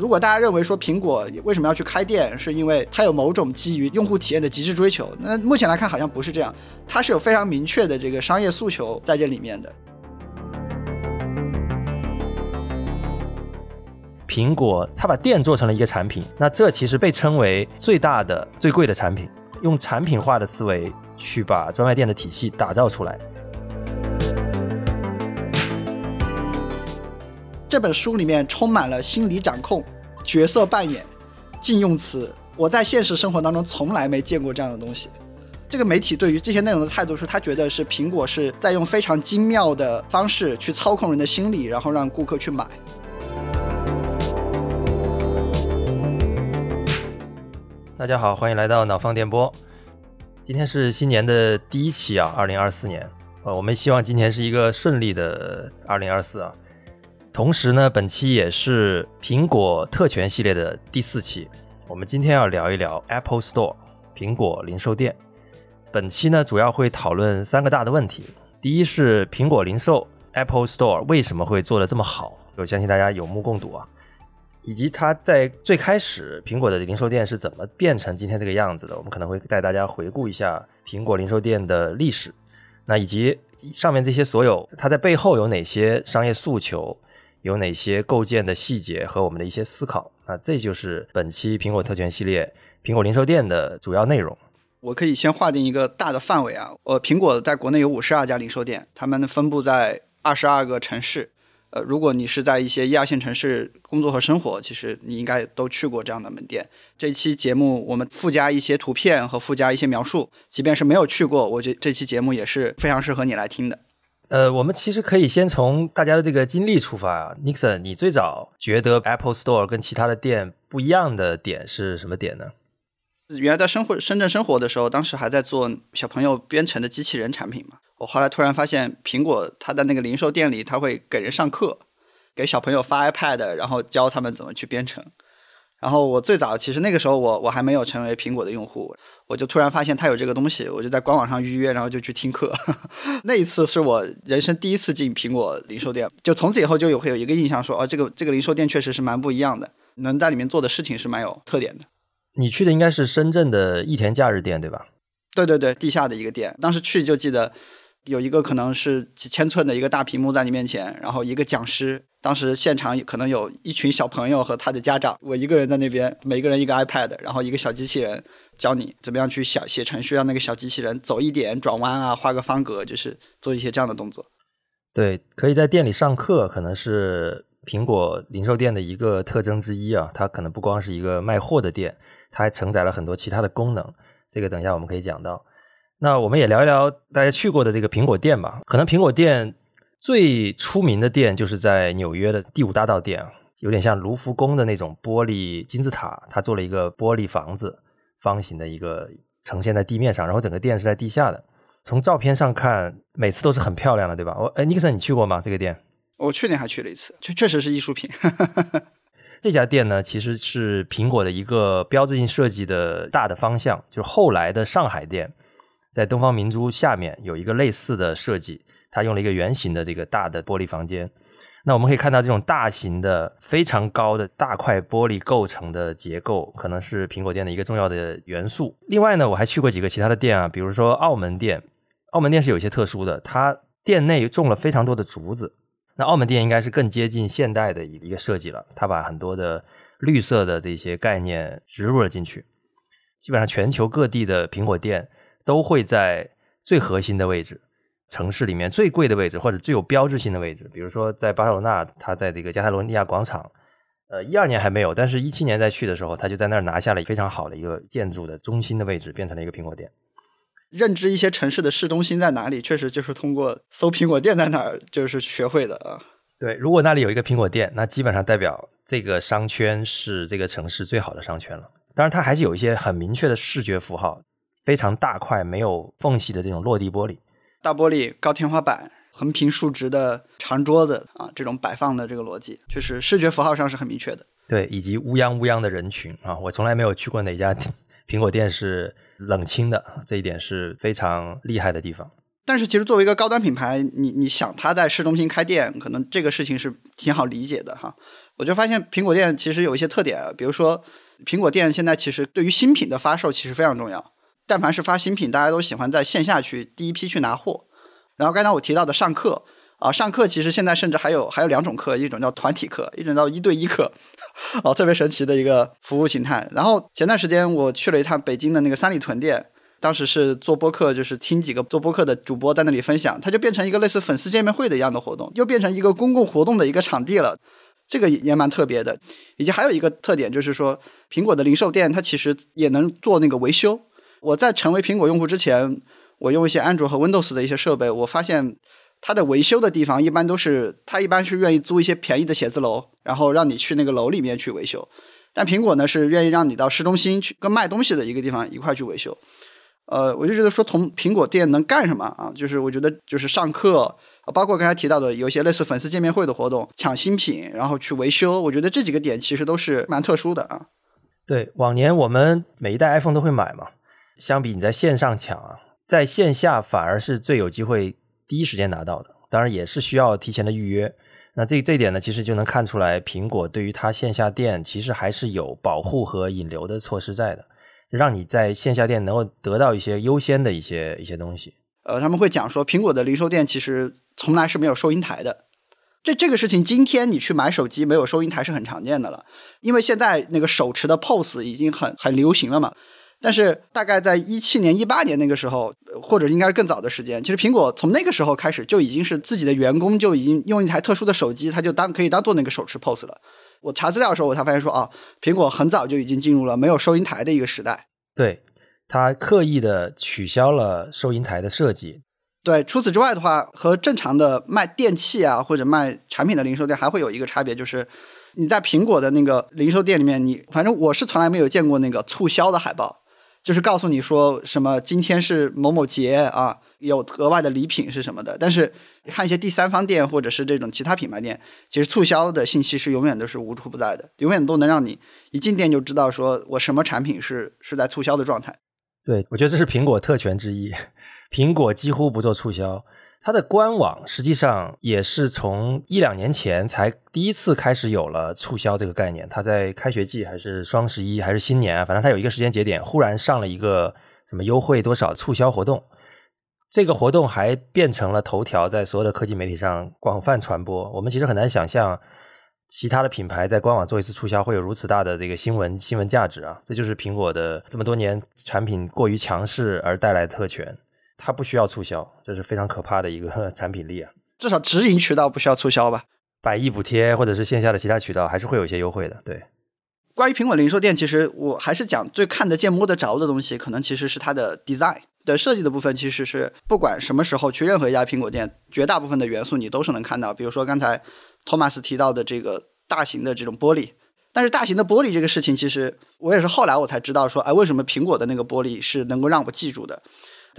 如果大家认为说苹果为什么要去开店，是因为它有某种基于用户体验的极致追求，那目前来看好像不是这样，它是有非常明确的这个商业诉求在这里面的。苹果它把店做成了一个产品，那这其实被称为最大的、最贵的产品，用产品化的思维去把专卖店的体系打造出来。这本书里面充满了心理掌控、角色扮演、禁用词，我在现实生活当中从来没见过这样的东西。这个媒体对于这些内容的态度是，他觉得是苹果是在用非常精妙的方式去操控人的心理，然后让顾客去买。大家好，欢迎来到脑放电波。今天是新年的第一期啊，二零二四年。呃，我们希望今年是一个顺利的二零二四啊。同时呢，本期也是苹果特权系列的第四期。我们今天要聊一聊 Apple Store 苹果零售店。本期呢，主要会讨论三个大的问题。第一是苹果零售 Apple Store 为什么会做得这么好？我相信大家有目共睹啊。以及它在最开始苹果的零售店是怎么变成今天这个样子的？我们可能会带大家回顾一下苹果零售店的历史。那以及上面这些所有，它在背后有哪些商业诉求？有哪些构建的细节和我们的一些思考？那这就是本期苹果特权系列苹果零售店的主要内容。我可以先划定一个大的范围啊，呃，苹果在国内有五十二家零售店，他们分布在二十二个城市。呃，如果你是在一些一二线城市工作和生活，其实你应该都去过这样的门店。这期节目我们附加一些图片和附加一些描述，即便是没有去过，我觉这期节目也是非常适合你来听的。呃，我们其实可以先从大家的这个经历出发啊，Nixon，你最早觉得 Apple Store 跟其他的店不一样的点是什么点呢？原来在生活深圳生活的时候，当时还在做小朋友编程的机器人产品嘛。我后来突然发现，苹果它的那个零售店里，它会给人上课，给小朋友发 iPad，然后教他们怎么去编程。然后我最早其实那个时候我我还没有成为苹果的用户，我就突然发现它有这个东西，我就在官网上预约，然后就去听课。那一次是我人生第一次进苹果零售店，就从此以后就有会有一个印象说，哦，这个这个零售店确实是蛮不一样的，能在里面做的事情是蛮有特点的。你去的应该是深圳的益田假日店对吧？对对对，地下的一个店，当时去就记得。有一个可能是几千寸的一个大屏幕在你面前，然后一个讲师，当时现场可能有一群小朋友和他的家长，我一个人在那边，每个人一个 iPad，然后一个小机器人教你怎么样去写写程序，让那个小机器人走一点转弯啊，画个方格，就是做一些这样的动作。对，可以在店里上课，可能是苹果零售店的一个特征之一啊。它可能不光是一个卖货的店，它还承载了很多其他的功能。这个等一下我们可以讲到。那我们也聊一聊大家去过的这个苹果店吧。可能苹果店最出名的店就是在纽约的第五大道店，有点像卢浮宫的那种玻璃金字塔，它做了一个玻璃房子，方形的一个呈现在地面上，然后整个店是在地下的。从照片上看，每次都是很漂亮的，对吧？我哎，尼克森，你去过吗？这个店？我去年还去了一次，确确实是艺术品。这家店呢，其实是苹果的一个标志性设计的大的方向，就是后来的上海店。在东方明珠下面有一个类似的设计，它用了一个圆形的这个大的玻璃房间。那我们可以看到，这种大型的、非常高的大块玻璃构成的结构，可能是苹果店的一个重要的元素。另外呢，我还去过几个其他的店啊，比如说澳门店。澳门店是有些特殊的，它店内种了非常多的竹子。那澳门店应该是更接近现代的一个设计了，它把很多的绿色的这些概念植入了进去。基本上全球各地的苹果店。都会在最核心的位置，城市里面最贵的位置，或者最有标志性的位置。比如说在巴塞罗那，它在这个加泰罗尼亚广场，呃，一二年还没有，但是一七年再去的时候，他就在那儿拿下了非常好的一个建筑的中心的位置，变成了一个苹果店。认知一些城市的市中心在哪里，确实就是通过搜苹果店在哪儿，就是学会的啊。对，如果那里有一个苹果店，那基本上代表这个商圈是这个城市最好的商圈了。当然，它还是有一些很明确的视觉符号。非常大块、没有缝隙的这种落地玻璃，大玻璃、高天花板、横平竖直的长桌子啊，这种摆放的这个逻辑，确实视觉符号上是很明确的。对，以及乌泱乌泱的人群啊，我从来没有去过哪家 苹果店是冷清的，这一点是非常厉害的地方。但是其实作为一个高端品牌，你你想它在市中心开店，可能这个事情是挺好理解的哈。我就发现苹果店其实有一些特点，比如说苹果店现在其实对于新品的发售其实非常重要。但凡是发新品，大家都喜欢在线下去第一批去拿货。然后刚才我提到的上课啊，上课其实现在甚至还有还有两种课，一种叫团体课，一种叫一对一课，哦，特别神奇的一个服务形态。然后前段时间我去了一趟北京的那个三里屯店。当时是做播客，就是听几个做播客的主播在那里分享，它就变成一个类似粉丝见面会的一样的活动，又变成一个公共活动的一个场地了。这个也蛮特别的。以及还有一个特点就是说，苹果的零售店它其实也能做那个维修。我在成为苹果用户之前，我用一些安卓和 Windows 的一些设备，我发现它的维修的地方一般都是，它一般是愿意租一些便宜的写字楼，然后让你去那个楼里面去维修。但苹果呢是愿意让你到市中心去跟卖东西的一个地方一块去维修。呃，我就觉得说，从苹果店能干什么啊？就是我觉得就是上课，包括刚才提到的有一些类似粉丝见面会的活动，抢新品，然后去维修。我觉得这几个点其实都是蛮特殊的啊。对，往年我们每一代 iPhone 都会买嘛，相比你在线上抢啊，在线下反而是最有机会第一时间拿到的。当然也是需要提前的预约。那这这一点呢，其实就能看出来，苹果对于它线下店其实还是有保护和引流的措施在的。让你在线下店能够得到一些优先的一些一些东西。呃，他们会讲说，苹果的零售店其实从来是没有收银台的。这这个事情，今天你去买手机没有收银台是很常见的了，因为现在那个手持的 POS 已经很很流行了嘛。但是大概在一七年、一八年那个时候，或者应该是更早的时间，其实苹果从那个时候开始就已经是自己的员工就已经用一台特殊的手机，它就当可以当做那个手持 POS 了。我查资料的时候，我才发现说啊，苹果很早就已经进入了没有收银台的一个时代。对，他刻意的取消了收银台的设计。对，除此之外的话，和正常的卖电器啊或者卖产品的零售店还会有一个差别，就是你在苹果的那个零售店里面，你反正我是从来没有见过那个促销的海报，就是告诉你说什么今天是某某节啊。有额外的礼品是什么的？但是看一些第三方店或者是这种其他品牌店，其实促销的信息是永远都是无处不在的，永远都能让你一进店就知道说我什么产品是是在促销的状态。对，我觉得这是苹果特权之一。苹果几乎不做促销，它的官网实际上也是从一两年前才第一次开始有了促销这个概念。它在开学季还是双十一还是新年啊，反正它有一个时间节点，忽然上了一个什么优惠多少促销活动。这个活动还变成了头条，在所有的科技媒体上广泛传播。我们其实很难想象，其他的品牌在官网做一次促销会有如此大的这个新闻新闻价值啊！这就是苹果的这么多年产品过于强势而带来的特权。它不需要促销，这是非常可怕的一个 产品力啊！至少直营渠道不需要促销吧？百亿补贴或者是线下的其他渠道还是会有一些优惠的。对，关于苹果零售店，其实我还是讲最看得见摸得着的东西，可能其实是它的 design。的设计的部分其实是不管什么时候去任何一家苹果店，绝大部分的元素你都是能看到。比如说刚才托马斯提到的这个大型的这种玻璃，但是大型的玻璃这个事情，其实我也是后来我才知道说，哎，为什么苹果的那个玻璃是能够让我记住的？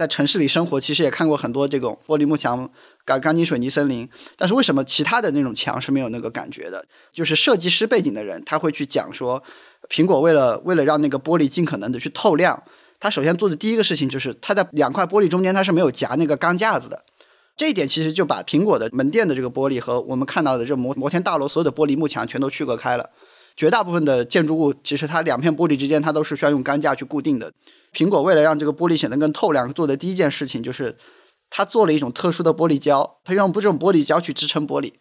在城市里生活，其实也看过很多这种玻璃幕墙、钢钢筋水泥森林，但是为什么其他的那种墙是没有那个感觉的？就是设计师背景的人他会去讲说，苹果为了为了让那个玻璃尽可能的去透亮。他首先做的第一个事情就是，他在两块玻璃中间，他是没有夹那个钢架子的。这一点其实就把苹果的门店的这个玻璃和我们看到的这摩摩天大楼所有的玻璃幕墙全都区隔开了。绝大部分的建筑物其实它两片玻璃之间，它都是需要用钢架去固定的。苹果为了让这个玻璃显得更透亮，做的第一件事情就是，它做了一种特殊的玻璃胶，它用这种玻璃胶去支撑玻璃。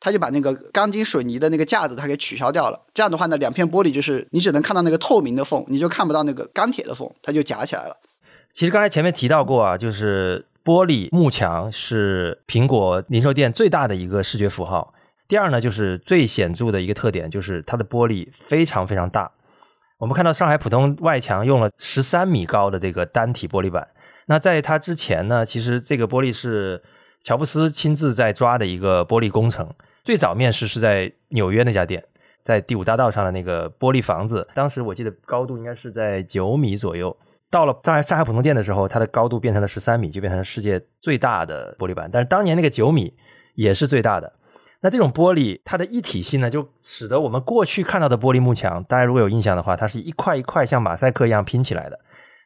他就把那个钢筋水泥的那个架子，它给取消掉了。这样的话呢，两片玻璃就是你只能看到那个透明的缝，你就看不到那个钢铁的缝，它就夹起来了。其实刚才前面提到过啊，就是玻璃幕墙是苹果零售店最大的一个视觉符号。第二呢，就是最显著的一个特点，就是它的玻璃非常非常大。我们看到上海浦东外墙用了十三米高的这个单体玻璃板。那在它之前呢，其实这个玻璃是乔布斯亲自在抓的一个玻璃工程。最早面试是在纽约那家店，在第五大道上的那个玻璃房子，当时我记得高度应该是在九米左右。到了上海上海浦东店的时候，它的高度变成了十三米，就变成了世界最大的玻璃板。但是当年那个九米也是最大的。那这种玻璃它的一体性呢，就使得我们过去看到的玻璃幕墙，大家如果有印象的话，它是一块一块像马赛克一样拼起来的，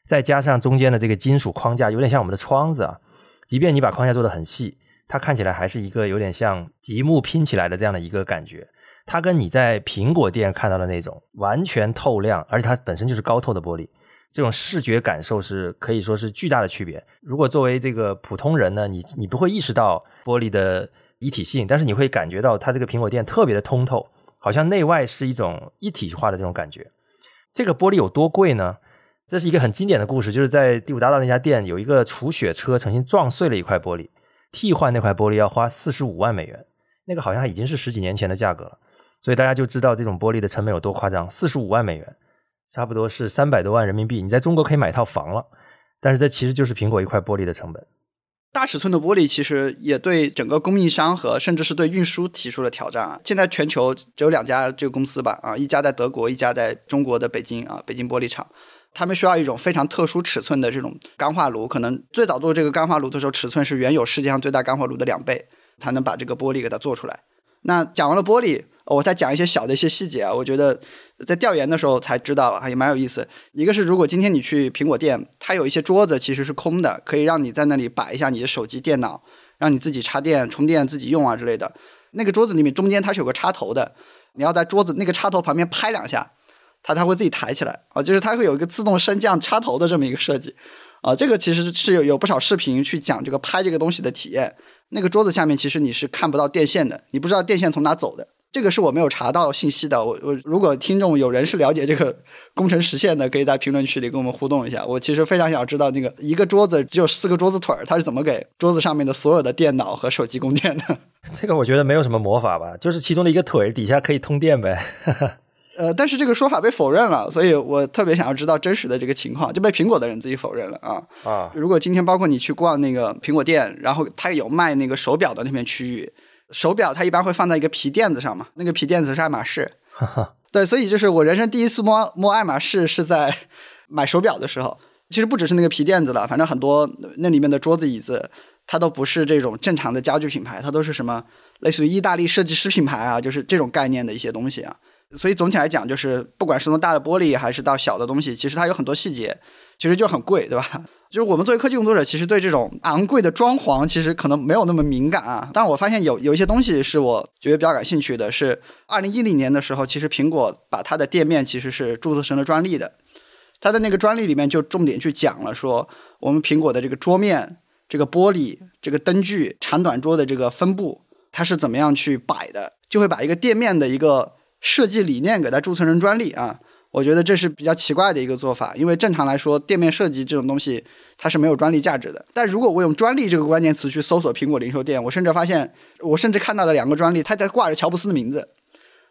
再加上中间的这个金属框架，有点像我们的窗子啊。即便你把框架做得很细，它看起来还是一个有点像积木拼起来的这样的一个感觉。它跟你在苹果店看到的那种完全透亮，而且它本身就是高透的玻璃，这种视觉感受是可以说是巨大的区别。如果作为这个普通人呢，你你不会意识到玻璃的一体性，但是你会感觉到它这个苹果店特别的通透，好像内外是一种一体化的这种感觉。这个玻璃有多贵呢？这是一个很经典的故事，就是在第五大道那家店有一个除雪车，曾经撞碎了一块玻璃，替换那块玻璃要花四十五万美元，那个好像已经是十几年前的价格了。所以大家就知道这种玻璃的成本有多夸张，四十五万美元，差不多是三百多万人民币。你在中国可以买套房了，但是这其实就是苹果一块玻璃的成本。大尺寸的玻璃其实也对整个供应商和甚至是对运输提出了挑战啊。现在全球只有两家这个公司吧，啊，一家在德国，一家在中国的北京啊，北京玻璃厂。他们需要一种非常特殊尺寸的这种钢化炉，可能最早做这个钢化炉的时候，尺寸是原有世界上最大钢化炉的两倍，才能把这个玻璃给它做出来。那讲完了玻璃。我再讲一些小的一些细节啊，我觉得在调研的时候才知道，还也蛮有意思。一个是，如果今天你去苹果店，它有一些桌子其实是空的，可以让你在那里摆一下你的手机、电脑，让你自己插电、充电、自己用啊之类的。那个桌子里面中间它是有个插头的，你要在桌子那个插头旁边拍两下，它它会自己抬起来啊，就是它会有一个自动升降插头的这么一个设计啊。这个其实是有有不少视频去讲这个拍这个东西的体验。那个桌子下面其实你是看不到电线的，你不知道电线从哪走的。这个是我没有查到信息的，我我如果听众有人是了解这个 工程实现的，可以在评论区里跟我们互动一下。我其实非常想知道那个一个桌子只有四个桌子腿儿，它是怎么给桌子上面的所有的电脑和手机供电的？这个我觉得没有什么魔法吧，就是其中的一个腿底下可以通电呗。呃，但是这个说法被否认了，所以我特别想要知道真实的这个情况，就被苹果的人自己否认了啊啊！如果今天包括你去逛那个苹果店，然后它有卖那个手表的那片区域。手表它一般会放在一个皮垫子上嘛，那个皮垫子是爱马仕，对，所以就是我人生第一次摸摸爱马仕是在 买手表的时候。其实不只是那个皮垫子了，反正很多那里面的桌子椅子，它都不是这种正常的家具品牌，它都是什么类似于意大利设计师品牌啊，就是这种概念的一些东西啊。所以总体来讲，就是不管是从大的玻璃还是到小的东西，其实它有很多细节，其实就很贵，对吧？就是我们作为科技工作者，其实对这种昂贵的装潢，其实可能没有那么敏感啊。但我发现有有一些东西是我觉得比较感兴趣的，是二零一零年的时候，其实苹果把它的店面其实是注册成了专利的。它的那个专利里面就重点去讲了，说我们苹果的这个桌面、这个玻璃、这个灯具、长短桌的这个分布，它是怎么样去摆的，就会把一个店面的一个设计理念给它注册成专利啊。我觉得这是比较奇怪的一个做法，因为正常来说，店面设计这种东西它是没有专利价值的。但如果我用专利这个关键词去搜索苹果零售店，我甚至发现，我甚至看到了两个专利，它在挂着乔布斯的名字。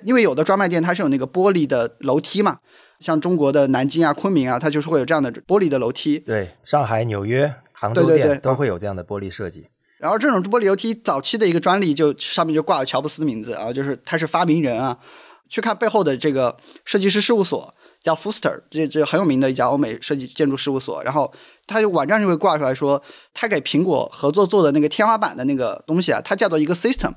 因为有的专卖店它是有那个玻璃的楼梯嘛，像中国的南京啊、昆明啊，它就是会有这样的玻璃的楼梯。对，上海、纽约、杭州店都会有这样的玻璃设计。然后这种玻璃楼梯早期的一个专利，就上面就挂了乔布斯的名字啊，就是他是发明人啊。去看背后的这个设计师事务所，叫 Foster，这这很有名的一家欧美设计建筑事务所。然后他就网站就会挂出来说，他给苹果合作做的那个天花板的那个东西啊，它叫做一个 system。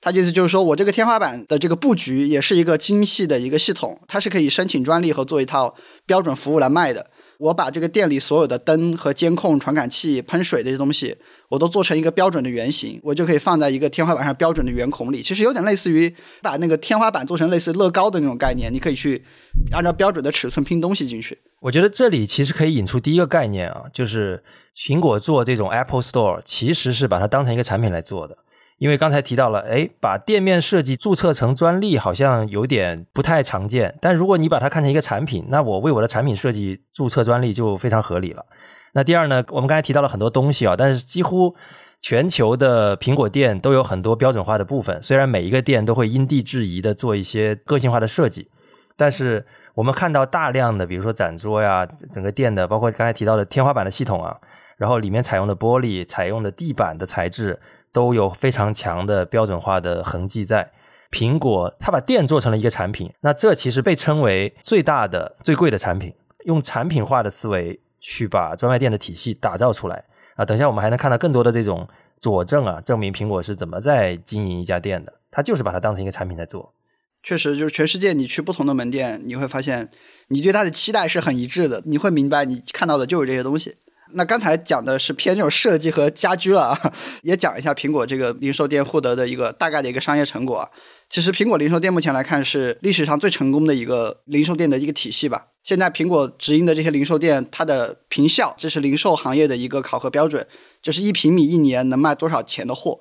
他意思就是说我这个天花板的这个布局也是一个精细的一个系统，它是可以申请专利和做一套标准服务来卖的。我把这个店里所有的灯和监控、传感器、喷水这些东西，我都做成一个标准的圆形，我就可以放在一个天花板上标准的圆孔里。其实有点类似于把那个天花板做成类似乐高的那种概念，你可以去按照标准的尺寸拼东西进去。我觉得这里其实可以引出第一个概念啊，就是苹果做这种 Apple Store，其实是把它当成一个产品来做的。因为刚才提到了，哎，把店面设计注册成专利好像有点不太常见。但如果你把它看成一个产品，那我为我的产品设计注册专利就非常合理了。那第二呢，我们刚才提到了很多东西啊，但是几乎全球的苹果店都有很多标准化的部分。虽然每一个店都会因地制宜的做一些个性化的设计，但是我们看到大量的，比如说展桌呀，整个店的，包括刚才提到的天花板的系统啊，然后里面采用的玻璃、采用的地板的材质。都有非常强的标准化的痕迹在。苹果它把店做成了一个产品，那这其实被称为最大的、最贵的产品。用产品化的思维去把专卖店的体系打造出来啊！等一下我们还能看到更多的这种佐证啊，证明苹果是怎么在经营一家店的。它就是把它当成一个产品在做。确实，就是全世界你去不同的门店，你会发现你对它的期待是很一致的。你会明白，你看到的就是这些东西。那刚才讲的是偏这种设计和家居了，也讲一下苹果这个零售店获得的一个大概的一个商业成果啊。其实苹果零售店目前来看是历史上最成功的一个零售店的一个体系吧。现在苹果直营的这些零售店，它的平效，这是零售行业的一个考核标准，就是一平米一年能卖多少钱的货。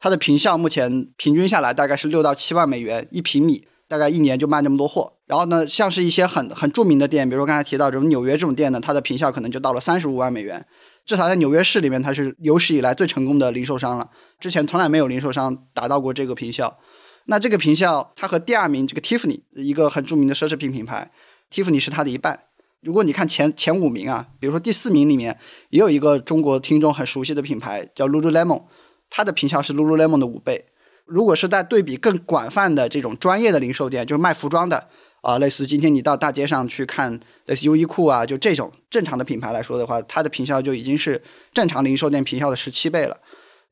它的平效目前平均下来大概是六到七万美元一平米，大概一年就卖那么多货。然后呢，像是一些很很著名的店，比如说刚才提到这种纽约这种店呢，它的平效可能就到了三十五万美元。至少在纽约市里面，它是有史以来最成功的零售商了。之前从来没有零售商达到过这个平效。那这个平效，它和第二名这个 Tiffany 一个很著名的奢侈品品牌，Tiffany 是它的一半。如果你看前前五名啊，比如说第四名里面也有一个中国听众很熟悉的品牌叫 Lululemon，它的平效是 Lululemon 的五倍。如果是在对比更广泛的这种专业的零售店，就是卖服装的。啊，类似今天你到大街上去看，类似优衣库啊，就这种正常的品牌来说的话，它的平效就已经是正常零售店平效的十七倍了。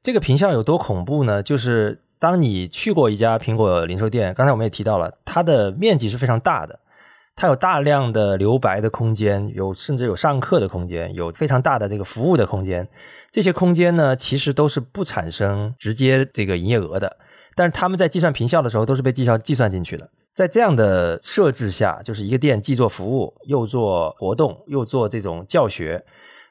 这个平效有多恐怖呢？就是当你去过一家苹果零售店，刚才我们也提到了，它的面积是非常大的，它有大量的留白的空间，有甚至有上课的空间，有非常大的这个服务的空间。这些空间呢，其实都是不产生直接这个营业额的，但是他们在计算平效的时候，都是被计算计算进去的。在这样的设置下，就是一个店既做服务，又做活动，又做这种教学，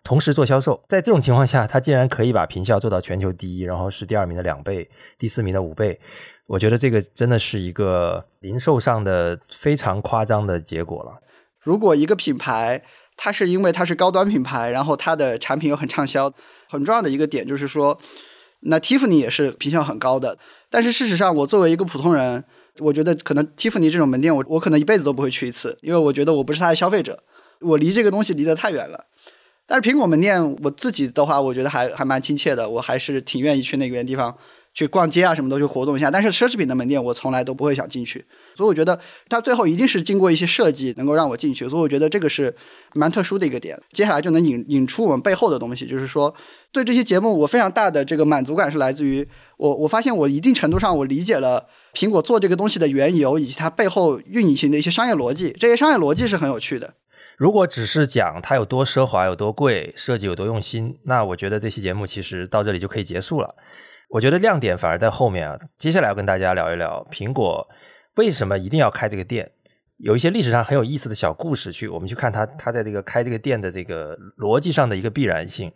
同时做销售。在这种情况下，它竟然可以把平效做到全球第一，然后是第二名的两倍，第四名的五倍。我觉得这个真的是一个零售上的非常夸张的结果了。如果一个品牌，它是因为它是高端品牌，然后它的产品又很畅销，很重要的一个点就是说，那 Tiffany 也是平效很高的。但是事实上，我作为一个普通人。我觉得可能蒂芙尼这种门店，我我可能一辈子都不会去一次，因为我觉得我不是他的消费者，我离这个东西离得太远了。但是苹果门店，我自己的话，我觉得还还蛮亲切的，我还是挺愿意去那边地方去逛街啊，什么都去活动一下。但是奢侈品的门店，我从来都不会想进去，所以我觉得它最后一定是经过一些设计，能够让我进去。所以我觉得这个是蛮特殊的一个点。接下来就能引引出我们背后的东西，就是说对这些节目，我非常大的这个满足感是来自于我我发现我一定程度上我理解了。苹果做这个东西的缘由，以及它背后运行的一些商业逻辑，这些商业逻辑是很有趣的。如果只是讲它有多奢华、有多贵、设计有多用心，那我觉得这期节目其实到这里就可以结束了。我觉得亮点反而在后面啊。接下来要跟大家聊一聊苹果为什么一定要开这个店，有一些历史上很有意思的小故事，去我们去看它，它在这个开这个店的这个逻辑上的一个必然性。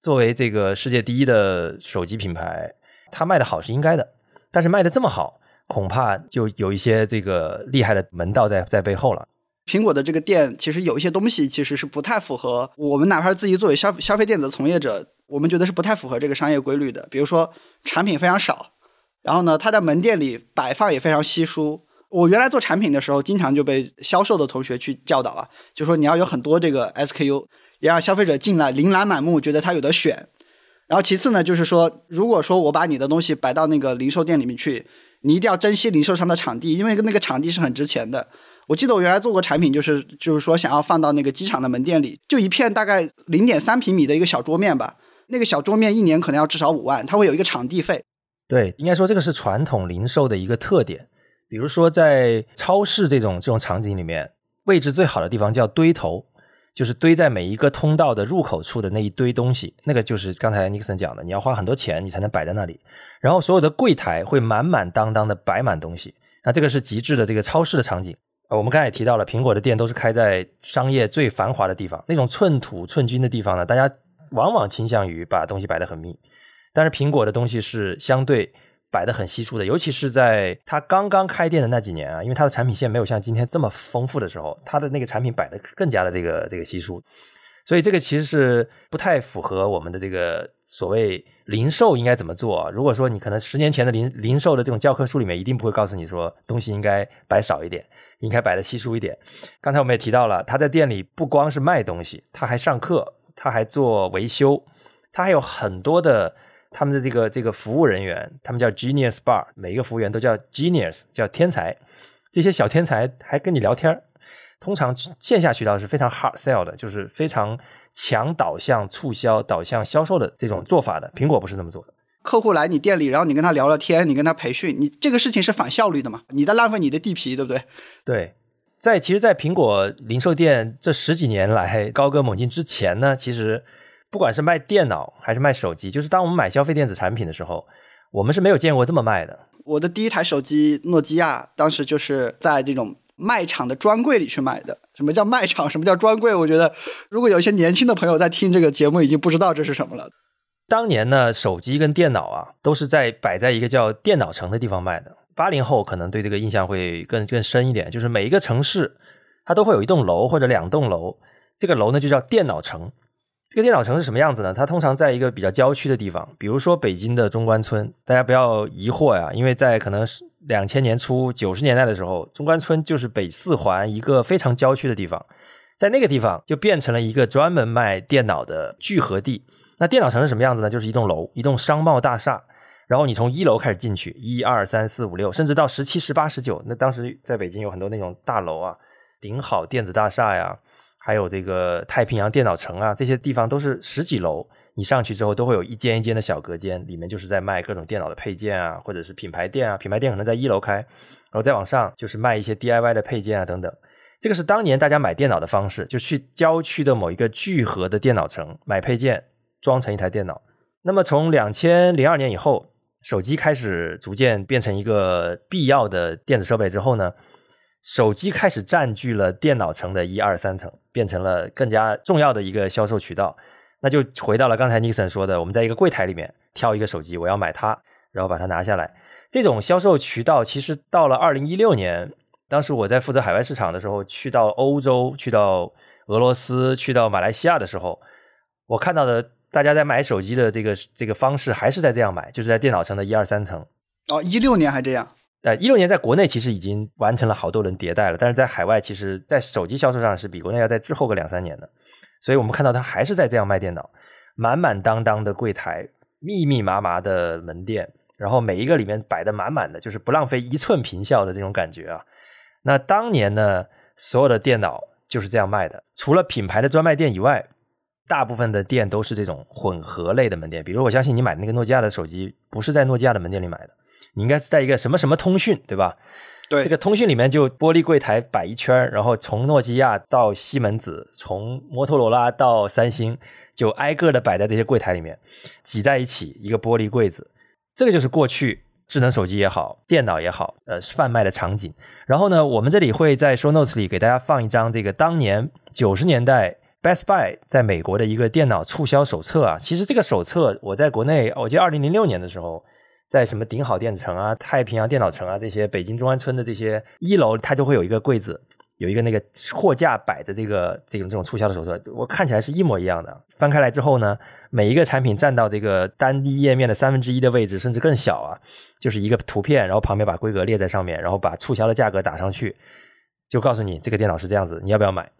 作为这个世界第一的手机品牌，它卖的好是应该的，但是卖的这么好。恐怕就有一些这个厉害的门道在在背后了。苹果的这个店其实有一些东西其实是不太符合我们，哪怕是自己作为消消费电子从业者，我们觉得是不太符合这个商业规律的。比如说产品非常少，然后呢，它在门店里摆放也非常稀疏。我原来做产品的时候，经常就被销售的同学去教导啊，就说你要有很多这个 SKU，也让消费者进来琳琅满目，觉得他有的选。然后其次呢，就是说，如果说我把你的东西摆到那个零售店里面去。你一定要珍惜零售商的场地，因为那个场地是很值钱的。我记得我原来做过产品，就是就是说想要放到那个机场的门店里，就一片大概零点三平米的一个小桌面吧。那个小桌面一年可能要至少五万，它会有一个场地费。对，应该说这个是传统零售的一个特点。比如说在超市这种这种场景里面，位置最好的地方叫堆头。就是堆在每一个通道的入口处的那一堆东西，那个就是刚才尼克森讲的，你要花很多钱你才能摆在那里。然后所有的柜台会满满当当的摆满东西，那这个是极致的这个超市的场景。呃我们刚才也提到了，苹果的店都是开在商业最繁华的地方，那种寸土寸金的地方呢，大家往往倾向于把东西摆得很密。但是苹果的东西是相对。摆的很稀疏的，尤其是在它刚刚开店的那几年啊，因为它的产品线没有像今天这么丰富的时候，它的那个产品摆的更加的这个这个稀疏，所以这个其实是不太符合我们的这个所谓零售应该怎么做。如果说你可能十年前的零零售的这种教科书里面，一定不会告诉你说东西应该摆少一点，应该摆的稀疏一点。刚才我们也提到了，他在店里不光是卖东西，他还上课，他还做维修，他还有很多的。他们的这个这个服务人员，他们叫 Genius Bar，每一个服务员都叫 Genius，叫天才。这些小天才还跟你聊天通常线下渠道是非常 hard sell 的，就是非常强导向、促销导向、销售的这种做法的。苹果不是这么做的。客户来你店里，然后你跟他聊聊天，你跟他培训，你这个事情是反效率的嘛？你在浪费你的地皮，对不对？对，在其实，在苹果零售店这十几年来高歌猛进之前呢，其实。不管是卖电脑还是卖手机，就是当我们买消费电子产品的时候，我们是没有见过这么卖的。我的第一台手机诺基亚，当时就是在这种卖场的专柜里去买的。什么叫卖场？什么叫专柜？我觉得，如果有一些年轻的朋友在听这个节目，已经不知道这是什么了。当年呢，手机跟电脑啊，都是在摆在一个叫电脑城的地方卖的。八零后可能对这个印象会更更深一点，就是每一个城市它都会有一栋楼或者两栋楼，这个楼呢就叫电脑城。这个电脑城是什么样子呢？它通常在一个比较郊区的地方，比如说北京的中关村。大家不要疑惑呀，因为在可能是两千年初九十年代的时候，中关村就是北四环一个非常郊区的地方，在那个地方就变成了一个专门卖电脑的聚合地。那电脑城是什么样子呢？就是一栋楼，一栋商贸大厦，然后你从一楼开始进去，一二三四五六，甚至到十七、十八、十九。那当时在北京有很多那种大楼啊，顶好电子大厦呀。还有这个太平洋电脑城啊，这些地方都是十几楼，你上去之后都会有一间一间的小隔间，里面就是在卖各种电脑的配件啊，或者是品牌店啊，品牌店可能在一楼开，然后再往上就是卖一些 DIY 的配件啊等等。这个是当年大家买电脑的方式，就去郊区的某一个聚合的电脑城买配件，装成一台电脑。那么从两千零二年以后，手机开始逐渐变成一个必要的电子设备之后呢？手机开始占据了电脑层的一二三层，变成了更加重要的一个销售渠道。那就回到了刚才尼克森说的，我们在一个柜台里面挑一个手机，我要买它，然后把它拿下来。这种销售渠道其实到了二零一六年，当时我在负责海外市场的时候，去到欧洲、去到俄罗斯、去到马来西亚的时候，我看到的大家在买手机的这个这个方式还是在这样买，就是在电脑城的一二三层。哦，一六年还这样。呃，一六年在国内其实已经完成了好多轮迭代了，但是在海外，其实，在手机销售上是比国内要在滞后个两三年的，所以我们看到它还是在这样卖电脑，满满当当的柜台，密密麻麻的门店，然后每一个里面摆的满满的，就是不浪费一寸平效的这种感觉啊。那当年呢，所有的电脑就是这样卖的，除了品牌的专卖店以外，大部分的店都是这种混合类的门店，比如我相信你买那个诺基亚的手机，不是在诺基亚的门店里买的。你应该是在一个什么什么通讯，对吧？对，这个通讯里面就玻璃柜台摆一圈，然后从诺基亚到西门子，从摩托罗拉到三星，就挨个的摆在这些柜台里面，挤在一起一个玻璃柜子。这个就是过去智能手机也好，电脑也好，呃，贩卖的场景。然后呢，我们这里会在 show notes 里给大家放一张这个当年九十年代 Best Buy 在美国的一个电脑促销手册啊。其实这个手册我在国内，我记得二零零六年的时候。在什么顶好电子城啊、太平洋电脑城啊这些北京中关村的这些一楼，它就会有一个柜子，有一个那个货架摆着这个这种这种促销的手册，我看起来是一模一样的。翻开来之后呢，每一个产品占到这个单一页面的三分之一的位置，甚至更小啊，就是一个图片，然后旁边把规格列在上面，然后把促销的价格打上去，就告诉你这个电脑是这样子，你要不要买？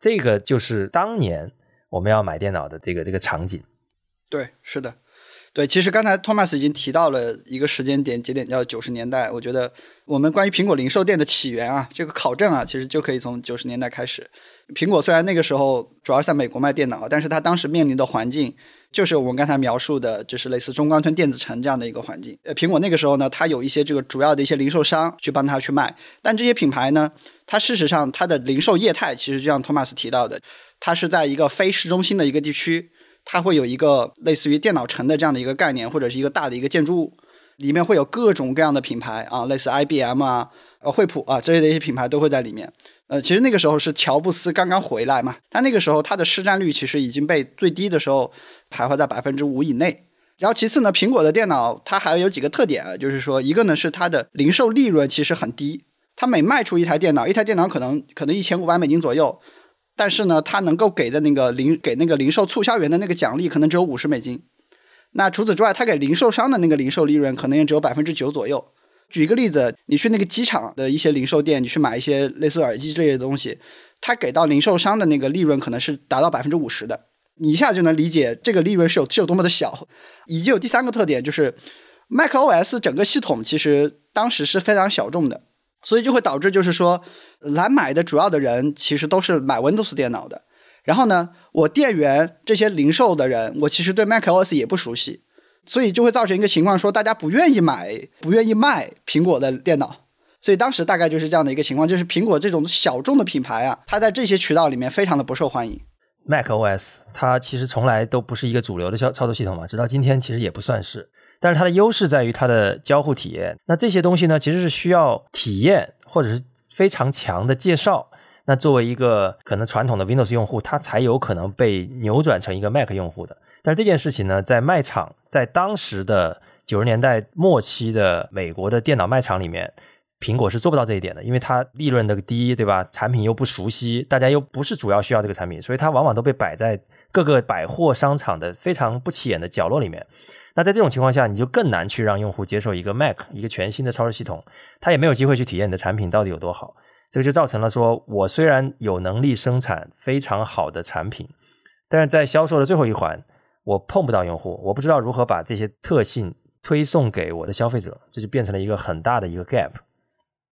这个就是当年我们要买电脑的这个这个场景。对，是的。对，其实刚才托马斯已经提到了一个时间点节点，叫九十年代。我觉得我们关于苹果零售店的起源啊，这个考证啊，其实就可以从九十年代开始。苹果虽然那个时候主要在美国卖电脑，但是它当时面临的环境就是我们刚才描述的，就是类似中关村电子城这样的一个环境。呃，苹果那个时候呢，它有一些这个主要的一些零售商去帮它去卖，但这些品牌呢，它事实上它的零售业态其实就像托马斯提到的，它是在一个非市中心的一个地区。它会有一个类似于电脑城的这样的一个概念，或者是一个大的一个建筑物，里面会有各种各样的品牌啊，类似 IBM 啊、呃惠普啊这些的一些品牌都会在里面。呃，其实那个时候是乔布斯刚刚回来嘛，他那个时候它的市占率其实已经被最低的时候徘徊在百分之五以内。然后其次呢，苹果的电脑它还有几个特点啊，就是说一个呢是它的零售利润其实很低，它每卖出一台电脑，一台电脑可能可能一千五百美金左右。但是呢，他能够给的那个零给那个零售促销员的那个奖励可能只有五十美金。那除此之外，他给零售商的那个零售利润可能也只有百分之九左右。举一个例子，你去那个机场的一些零售店，你去买一些类似耳机这类的东西，他给到零售商的那个利润可能是达到百分之五十的。你一下就能理解这个利润是有是有多么的小。以及有第三个特点就是 macOS 整个系统其实当时是非常小众的。所以就会导致，就是说，来买的主要的人其实都是买 Windows 电脑的。然后呢，我店员这些零售的人，我其实对 macOS 也不熟悉，所以就会造成一个情况，说大家不愿意买、不愿意卖苹果的电脑。所以当时大概就是这样的一个情况，就是苹果这种小众的品牌啊，它在这些渠道里面非常的不受欢迎。Mac OS，它其实从来都不是一个主流的操操作系统嘛，直到今天其实也不算是。但是它的优势在于它的交互体验。那这些东西呢，其实是需要体验或者是非常强的介绍。那作为一个可能传统的 Windows 用户，他才有可能被扭转成一个 Mac 用户的。但是这件事情呢，在卖场，在当时的九十年代末期的美国的电脑卖场里面，苹果是做不到这一点的，因为它利润的低，对吧？产品又不熟悉，大家又不是主要需要这个产品，所以它往往都被摆在各个百货商场的非常不起眼的角落里面。那在这种情况下，你就更难去让用户接受一个 Mac 一个全新的操作系统，他也没有机会去体验你的产品到底有多好。这个就造成了说，我虽然有能力生产非常好的产品，但是在销售的最后一环，我碰不到用户，我不知道如何把这些特性推送给我的消费者，这就变成了一个很大的一个 gap。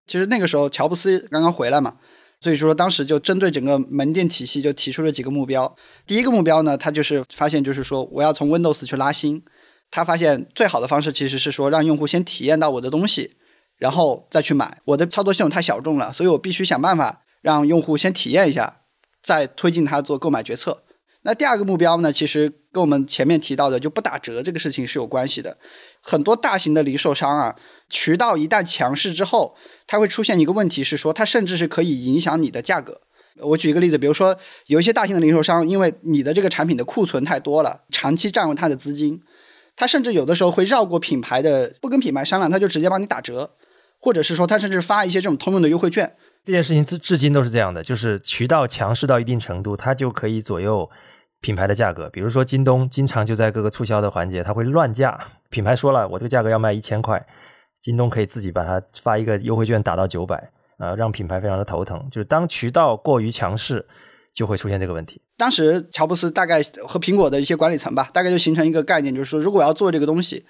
其实那个时候乔布斯刚刚回来嘛，所以说当时就针对整个门店体系就提出了几个目标。第一个目标呢，他就是发现就是说我要从 Windows 去拉新，他发现最好的方式其实是说让用户先体验到我的东西。然后再去买，我的操作系统太小众了，所以我必须想办法让用户先体验一下，再推进他做购买决策。那第二个目标呢，其实跟我们前面提到的就不打折这个事情是有关系的。很多大型的零售商啊，渠道一旦强势之后，它会出现一个问题是说，它甚至是可以影响你的价格。我举一个例子，比如说有一些大型的零售商，因为你的这个产品的库存太多了，长期占用它的资金，它甚至有的时候会绕过品牌的，不跟品牌商量，他就直接帮你打折。或者是说，他甚至发一些这种通用的优惠券，这件事情至至今都是这样的，就是渠道强势到一定程度，它就可以左右品牌的价格。比如说京东，经常就在各个促销的环节，它会乱价。品牌说了，我这个价格要卖一千块，京东可以自己把它发一个优惠券打到九百，啊，让品牌非常的头疼。就是当渠道过于强势，就会出现这个问题。当时乔布斯大概和苹果的一些管理层吧，大概就形成一个概念，就是说，如果要做这个东西，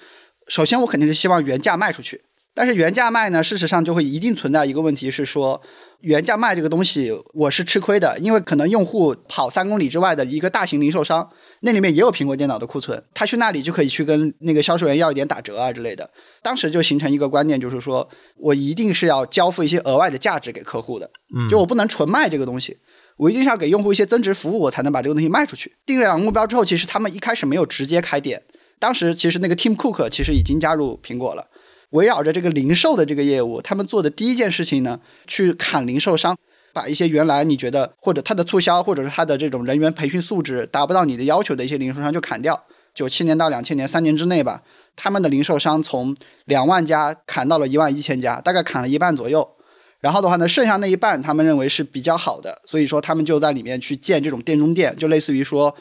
首先我肯定是希望原价卖出去。但是原价卖呢，事实上就会一定存在一个问题，是说原价卖这个东西我是吃亏的，因为可能用户跑三公里之外的一个大型零售商，那里面也有苹果电脑的库存，他去那里就可以去跟那个销售员要一点打折啊之类的。当时就形成一个观念，就是说我一定是要交付一些额外的价值给客户的，就我不能纯卖这个东西，我一定是要给用户一些增值服务，我才能把这个东西卖出去。定了两个目标之后，其实他们一开始没有直接开店，当时其实那个 Tim Cook 其实已经加入苹果了。围绕着这个零售的这个业务，他们做的第一件事情呢，去砍零售商，把一些原来你觉得或者他的促销，或者是他的这种人员培训素质达不到你的要求的一些零售商就砍掉。九七年到两千年三年之内吧，他们的零售商从两万家砍到了一万一千家，大概砍了一半左右。然后的话呢，剩下那一半他们认为是比较好的，所以说他们就在里面去建这种店中店，就类似于说。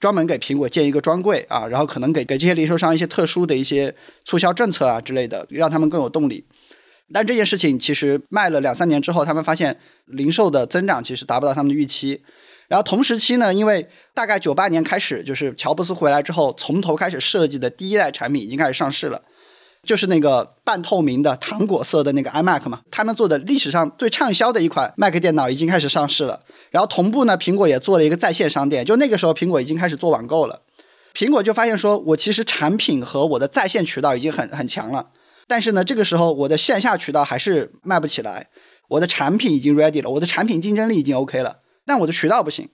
专门给苹果建一个专柜啊，然后可能给给这些零售商一些特殊的一些促销政策啊之类的，让他们更有动力。但这件事情其实卖了两三年之后，他们发现零售的增长其实达不到他们的预期。然后同时期呢，因为大概九八年开始，就是乔布斯回来之后，从头开始设计的第一代产品已经开始上市了。就是那个半透明的糖果色的那个 iMac 嘛，他们做的历史上最畅销的一款 Mac 电脑已经开始上市了。然后同步呢，苹果也做了一个在线商店，就那个时候苹果已经开始做网购了。苹果就发现说，我其实产品和我的在线渠道已经很很强了，但是呢，这个时候我的线下渠道还是卖不起来。我的产品已经 ready 了，我的产品竞争力已经 OK 了，但我的渠道不行。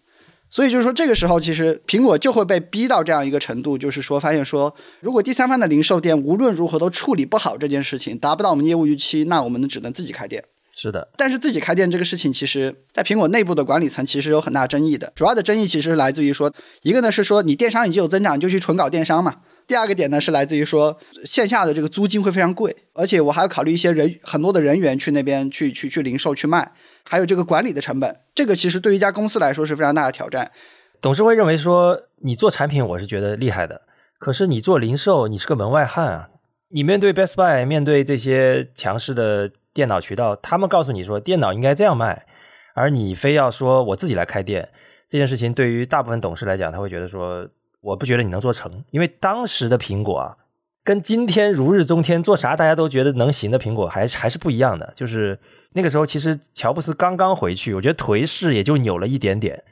所以就是说，这个时候其实苹果就会被逼到这样一个程度，就是说，发现说，如果第三方的零售店无论如何都处理不好这件事情，达不到我们业务预期，那我们只能自己开店。是的，但是自己开店这个事情，其实在苹果内部的管理层其实有很大争议的。主要的争议其实来自于说，一个呢是说你电商已经有增长，就去纯搞电商嘛。第二个点呢是来自于说，线下的这个租金会非常贵，而且我还要考虑一些人很多的人员去那边去去去零售去卖。还有这个管理的成本，这个其实对于一家公司来说是非常大的挑战。董事会认为说，你做产品我是觉得厉害的，可是你做零售，你是个门外汉啊！你面对 Best Buy，面对这些强势的电脑渠道，他们告诉你说电脑应该这样卖，而你非要说我自己来开店，这件事情对于大部分董事来讲，他会觉得说，我不觉得你能做成，因为当时的苹果啊。跟今天如日中天，做啥大家都觉得能行的苹果，还还是不一样的。就是那个时候，其实乔布斯刚刚回去，我觉得颓势也就扭了一点点。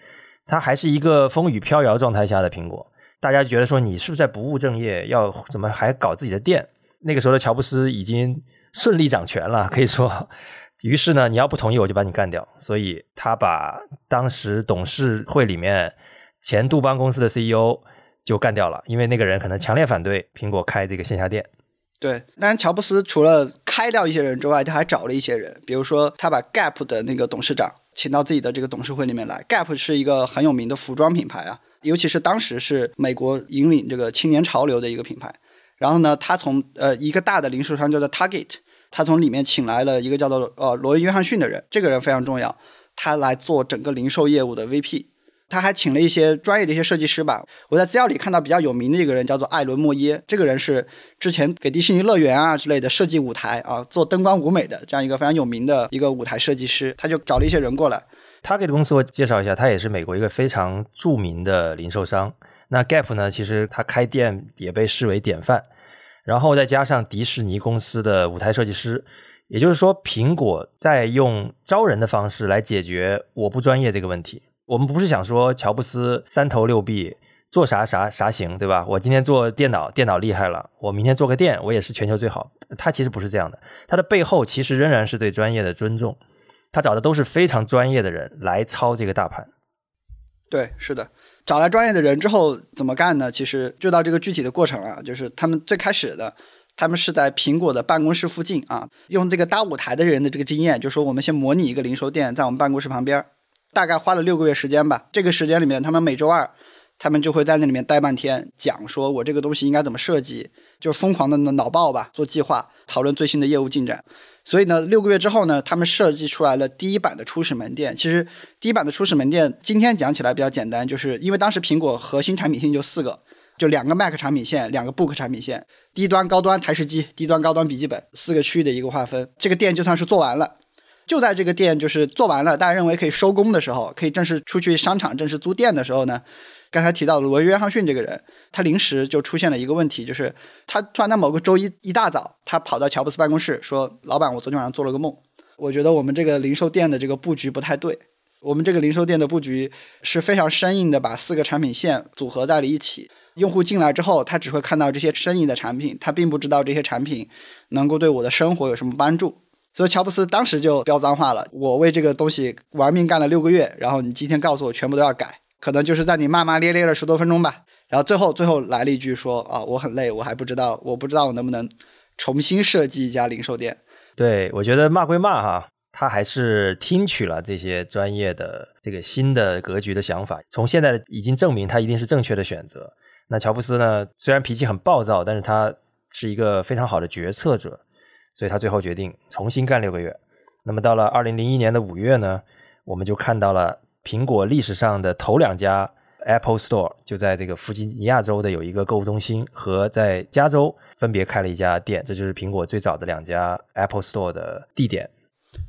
他还是一个风雨飘摇状态下的苹果，大家觉得说你是不是在不务正业？要怎么还搞自己的店？那个时候的乔布斯已经顺利掌权了，可以说。于是呢，你要不同意，我就把你干掉。所以他把当时董事会里面前杜邦公司的 CEO 就干掉了，因为那个人可能强烈反对苹果开这个线下店。对，当然乔布斯除了开掉一些人之外，他还找了一些人，比如说他把 Gap 的那个董事长请到自己的这个董事会里面来。Gap 是一个很有名的服装品牌啊，尤其是当时是美国引领这个青年潮流的一个品牌。然后呢，他从呃一个大的零售商叫做 Target，他从里面请来了一个叫做呃罗伊约翰逊的人，这个人非常重要，他来做整个零售业务的 VP。他还请了一些专业的一些设计师吧。我在资料里看到比较有名的一个人叫做艾伦·莫耶，这个人是之前给迪士尼乐园啊之类的设计舞台啊，做灯光舞美的这样一个非常有名的一个舞台设计师。他就找了一些人过来。他给的公司我介绍一下，他也是美国一个非常著名的零售商。那 Gap 呢，其实他开店也被视为典范。然后再加上迪士尼公司的舞台设计师，也就是说，苹果在用招人的方式来解决我不专业这个问题。我们不是想说乔布斯三头六臂做啥啥啥行，对吧？我今天做电脑，电脑厉害了，我明天做个店，我也是全球最好。他其实不是这样的，他的背后其实仍然是对专业的尊重。他找的都是非常专业的人来操这个大盘。对，是的，找来专业的人之后怎么干呢？其实就到这个具体的过程了，就是他们最开始的，他们是在苹果的办公室附近啊，用这个搭舞台的人的这个经验，就说我们先模拟一个零售店在我们办公室旁边。大概花了六个月时间吧。这个时间里面，他们每周二，他们就会在那里面待半天，讲说我这个东西应该怎么设计，就是疯狂的脑爆吧，做计划，讨论最新的业务进展。所以呢，六个月之后呢，他们设计出来了第一版的初始门店。其实第一版的初始门店，今天讲起来比较简单，就是因为当时苹果核心产品线就四个，就两个 Mac 产品线，两个 Book 产品线，低端、高端台式机，低端、高端笔记本，四个区域的一个划分。这个店就算是做完了。就在这个店就是做完了，大家认为可以收工的时候，可以正式出去商场正式租店的时候呢，刚才提到的罗约翰逊这个人，他临时就出现了一个问题，就是他突然在某个周一一大早，他跑到乔布斯办公室说：“老板，我昨天晚上做了个梦，我觉得我们这个零售店的这个布局不太对，我们这个零售店的布局是非常生硬的，把四个产品线组合在了一起，用户进来之后，他只会看到这些生硬的产品，他并不知道这些产品能够对我的生活有什么帮助。”所以乔布斯当时就飙脏话了。我为这个东西玩命干了六个月，然后你今天告诉我全部都要改，可能就是在你骂骂咧咧了十多分钟吧。然后最后最后来了一句说啊，我很累，我还不知道，我不知道我能不能重新设计一家零售店。对我觉得骂归骂哈，他还是听取了这些专业的这个新的格局的想法。从现在已经证明他一定是正确的选择。那乔布斯呢，虽然脾气很暴躁，但是他是一个非常好的决策者。所以他最后决定重新干六个月。那么到了二零零一年的五月呢，我们就看到了苹果历史上的头两家 Apple Store，就在这个弗吉尼亚州的有一个购物中心和在加州分别开了一家店，这就是苹果最早的两家 Apple Store 的地点。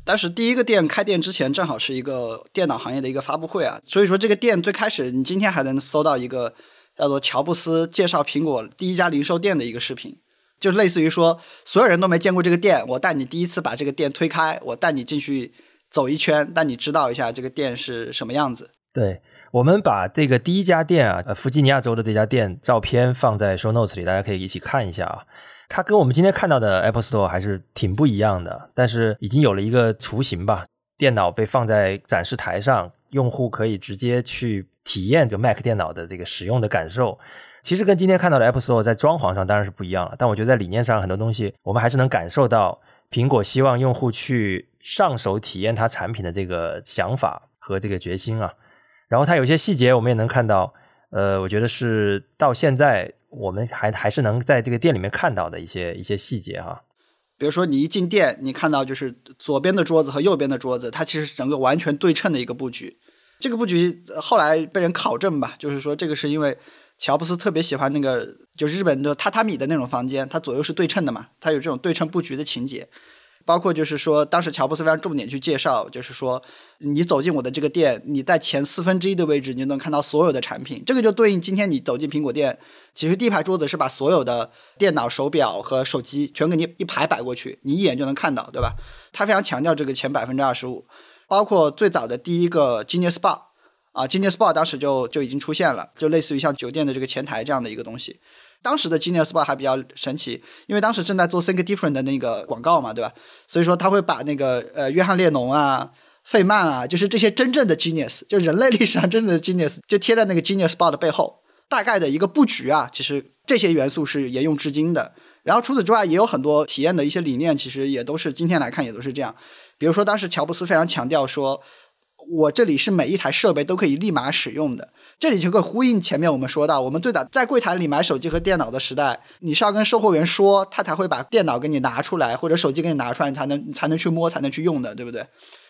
但是第一个店开店之前，正好是一个电脑行业的一个发布会啊，所以说这个店最开始，你今天还能搜到一个叫做乔布斯介绍苹果第一家零售店的一个视频。就类似于说，所有人都没见过这个店，我带你第一次把这个店推开，我带你进去走一圈，带你知道一下这个店是什么样子。对，我们把这个第一家店啊，呃，弗吉尼亚州的这家店照片放在 show notes 里，大家可以一起看一下啊。它跟我们今天看到的 Apple Store 还是挺不一样的，但是已经有了一个雏形吧。电脑被放在展示台上，用户可以直接去体验这个 Mac 电脑的这个使用的感受。其实跟今天看到的 Apple Store 在装潢上当然是不一样了，但我觉得在理念上很多东西我们还是能感受到苹果希望用户去上手体验它产品的这个想法和这个决心啊。然后它有些细节我们也能看到，呃，我觉得是到现在我们还还是能在这个店里面看到的一些一些细节哈。比如说你一进店，你看到就是左边的桌子和右边的桌子，它其实整个完全对称的一个布局。这个布局后来被人考证吧，就是说这个是因为。乔布斯特别喜欢那个，就日本的榻榻米的那种房间，它左右是对称的嘛，它有这种对称布局的情节。包括就是说，当时乔布斯非常重点去介绍，就是说，你走进我的这个店，你在前四分之一的位置，你就能看到所有的产品。这个就对应今天你走进苹果店，其实第一排桌子是把所有的电脑、手表和手机全给你一排摆过去，你一眼就能看到，对吧？他非常强调这个前百分之二十五，包括最早的第一个 Genius Bar。啊，Genius Bar 当时就就已经出现了，就类似于像酒店的这个前台这样的一个东西。当时的 Genius Bar 还比较神奇，因为当时正在做 Think Different 的那个广告嘛，对吧？所以说他会把那个呃约翰列侬啊、费曼啊，就是这些真正的 genius，就人类历史上真正的 genius，就贴在那个 genius bar 的背后。大概的一个布局啊，其实这些元素是沿用至今的。然后除此之外，也有很多体验的一些理念，其实也都是今天来看也都是这样。比如说，当时乔布斯非常强调说，我这里是每一台设备都可以立马使用的。这里就可呼应前面我们说到，我们最早在柜台里买手机和电脑的时代，你是要跟售货员说，他才会把电脑给你拿出来，或者手机给你拿出来，你才能你才能去摸，才能去用的，对不对？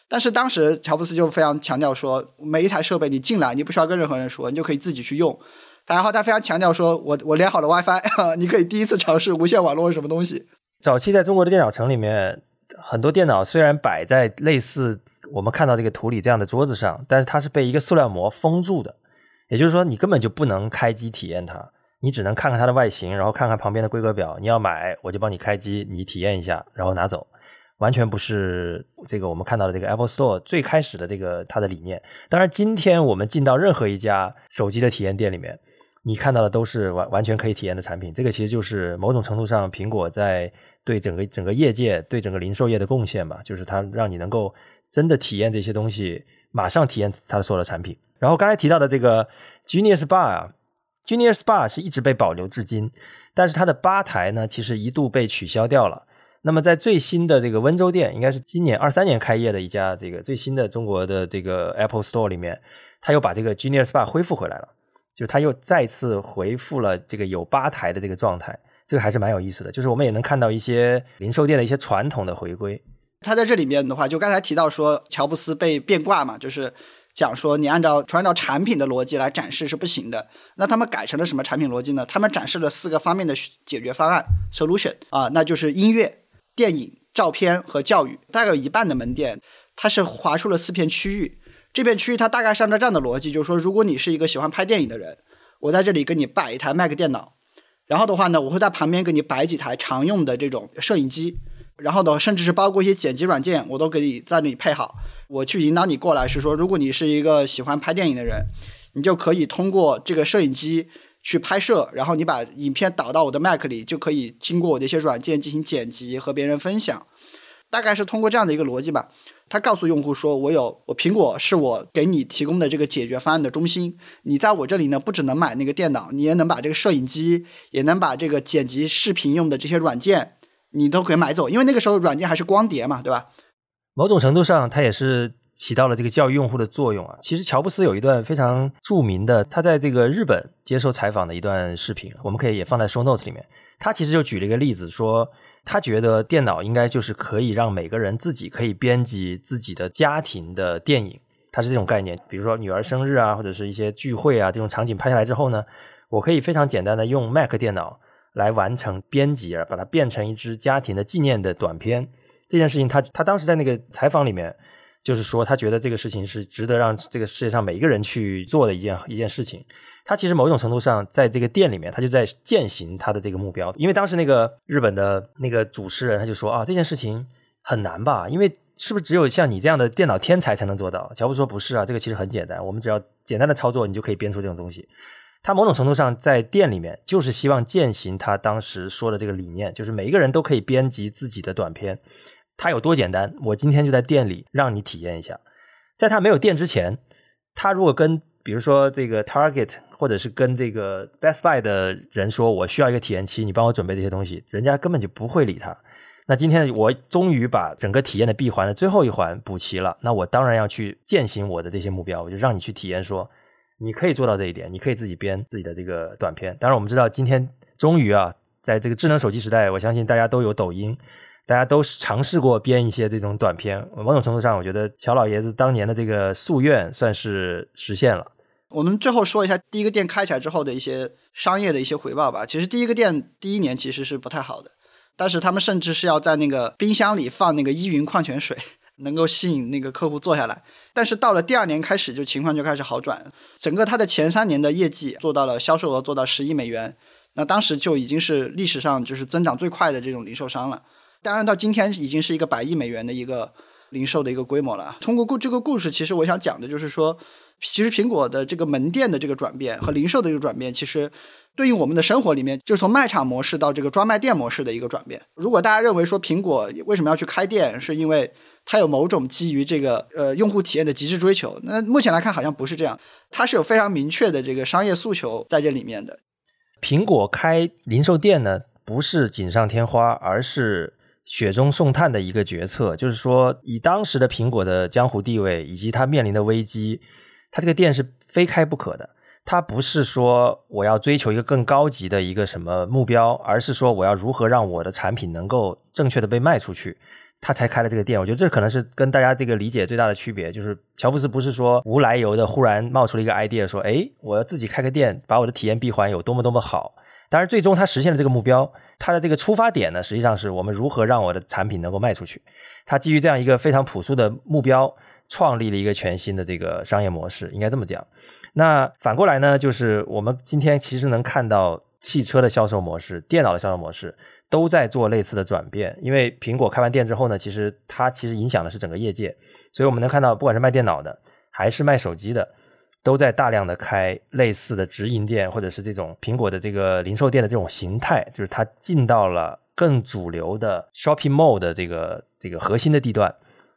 但是当时乔布斯就非常强调说，每一台设备你进来，你不需要跟任何人说，你就可以自己去用。然后他非常强调说，我 我连好了 WiFi，你可以第一次尝试无线网络是什么东西。早期在中国的电脑城里面，很多电脑虽然摆在类似我们看到这个图里这样的桌子上，但是它是被一个塑料膜封住的，也就是说你根本就不能开机体验它，你只能看看它的外形，然后看看旁边的规格表。你要买，我就帮你开机，你体验一下，然后拿走，完全不是这个我们看到的这个 Apple Store 最开始的这个它的理念。当然，今天我们进到任何一家手机的体验店里面。你看到的都是完完全可以体验的产品，这个其实就是某种程度上苹果在对整个整个业界、对整个零售业的贡献吧，就是它让你能够真的体验这些东西，马上体验它的所有的产品。然后刚才提到的这个 Genius Bar 啊，Genius Bar 是一直被保留至今，但是它的吧台呢，其实一度被取消掉了。那么在最新的这个温州店，应该是今年二三年开业的一家这个最新的中国的这个 Apple Store 里面，它又把这个 Genius Bar 恢复回来了。就他又再次回复了这个有吧台的这个状态，这个还是蛮有意思的。就是我们也能看到一些零售店的一些传统的回归。他在这里面的话，就刚才提到说乔布斯被变卦嘛，就是讲说你按照按照产品的逻辑来展示是不行的。那他们改成了什么产品逻辑呢？他们展示了四个方面的解决方案 solution 啊，那就是音乐、电影、照片和教育。大概有一半的门店，它是划出了四片区域。这片区域它大概是按照这样的逻辑，就是说，如果你是一个喜欢拍电影的人，我在这里给你摆一台 Mac 电脑，然后的话呢，我会在旁边给你摆几台常用的这种摄影机，然后呢，甚至是包括一些剪辑软件，我都给你在那里配好。我去引导你过来是说，如果你是一个喜欢拍电影的人，你就可以通过这个摄影机去拍摄，然后你把影片导到我的 Mac 里，就可以经过我的一些软件进行剪辑和别人分享。大概是通过这样的一个逻辑吧。他告诉用户说：“我有我苹果是我给你提供的这个解决方案的中心。你在我这里呢，不只能买那个电脑，你也能把这个摄影机，也能把这个剪辑视频用的这些软件，你都可以买走。因为那个时候软件还是光碟嘛，对吧？某种程度上，它也是起到了这个教育用户的作用啊。其实乔布斯有一段非常著名的，他在这个日本接受采访的一段视频，我们可以也放在 show notes 里面。他其实就举了一个例子说。”他觉得电脑应该就是可以让每个人自己可以编辑自己的家庭的电影，他是这种概念。比如说女儿生日啊，或者是一些聚会啊这种场景拍下来之后呢，我可以非常简单的用 Mac 电脑来完成编辑，而把它变成一支家庭的纪念的短片。这件事情，他他当时在那个采访里面就是说，他觉得这个事情是值得让这个世界上每一个人去做的一件一件事情。他其实某种程度上，在这个店里面，他就在践行他的这个目标。因为当时那个日本的那个主持人，他就说啊，这件事情很难吧？因为是不是只有像你这样的电脑天才才能做到？乔布说不是啊，这个其实很简单，我们只要简单的操作，你就可以编出这种东西。他某种程度上在店里面，就是希望践行他当时说的这个理念，就是每一个人都可以编辑自己的短片。它有多简单？我今天就在店里让你体验一下。在他没有店之前，他如果跟比如说这个 Target。或者是跟这个 Best Buy 的人说，我需要一个体验期，你帮我准备这些东西，人家根本就不会理他。那今天我终于把整个体验的闭环的最后一环补齐了，那我当然要去践行我的这些目标，我就让你去体验，说你可以做到这一点，你可以自己编自己的这个短片。当然，我们知道今天终于啊，在这个智能手机时代，我相信大家都有抖音，大家都尝试过编一些这种短片。某种程度上，我觉得乔老爷子当年的这个夙愿算是实现了。我们最后说一下第一个店开起来之后的一些商业的一些回报吧。其实第一个店第一年其实是不太好的，但是他们甚至是要在那个冰箱里放那个依云矿泉水，能够吸引那个客户坐下来。但是到了第二年开始，就情况就开始好转。整个它的前三年的业绩做到了销售额做到十亿美元，那当时就已经是历史上就是增长最快的这种零售商了。当然到今天已经是一个百亿美元的一个零售的一个规模了。通过故这个故事，其实我想讲的就是说。其实苹果的这个门店的这个转变和零售的这个转变，其实对应我们的生活里面，就是从卖场模式到这个专卖店模式的一个转变。如果大家认为说苹果为什么要去开店，是因为它有某种基于这个呃用户体验的极致追求，那目前来看好像不是这样，它是有非常明确的这个商业诉求在这里面的。苹果开零售店呢，不是锦上添花，而是。雪中送炭的一个决策，就是说，以当时的苹果的江湖地位以及它面临的危机，它这个店是非开不可的。它不是说我要追求一个更高级的一个什么目标，而是说我要如何让我的产品能够正确的被卖出去，他才开了这个店。我觉得这可能是跟大家这个理解最大的区别，就是乔布斯不是说无来由的忽然冒出了一个 idea，说，哎，我要自己开个店，把我的体验闭环有多么多么好。当然，最终他实现了这个目标。他的这个出发点呢，实际上是我们如何让我的产品能够卖出去。他基于这样一个非常朴素的目标，创立了一个全新的这个商业模式，应该这么讲。那反过来呢，就是我们今天其实能看到汽车的销售模式、电脑的销售模式都在做类似的转变。因为苹果开完店之后呢，其实它其实影响的是整个业界，所以我们能看到，不管是卖电脑的还是卖手机的。都在大量的开类似的直营店，或者是这种苹果的这个零售店的这种形态，就是它进到了更主流的 shopping mall 的这个这个核心的地段，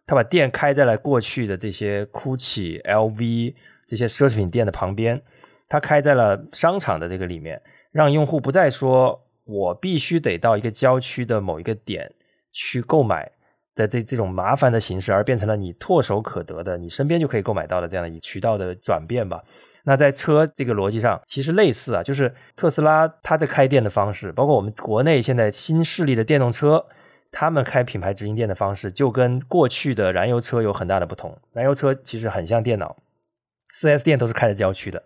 它把店开在了过去的这些 GUCCI、LV 这些奢侈品店的旁边，它开在了商场的这个里面，让用户不再说我必须得到一个郊区的某一个点去购买。的这这种麻烦的形式，而变成了你唾手可得的，你身边就可以购买到的这样的一渠道的转变吧。那在车这个逻辑上，其实类似啊，就是特斯拉它的开店的方式，包括我们国内现在新势力的电动车，他们开品牌直营店的方式，就跟过去的燃油车有很大的不同。燃油车其实很像电脑，四 S 店都是开在郊区的，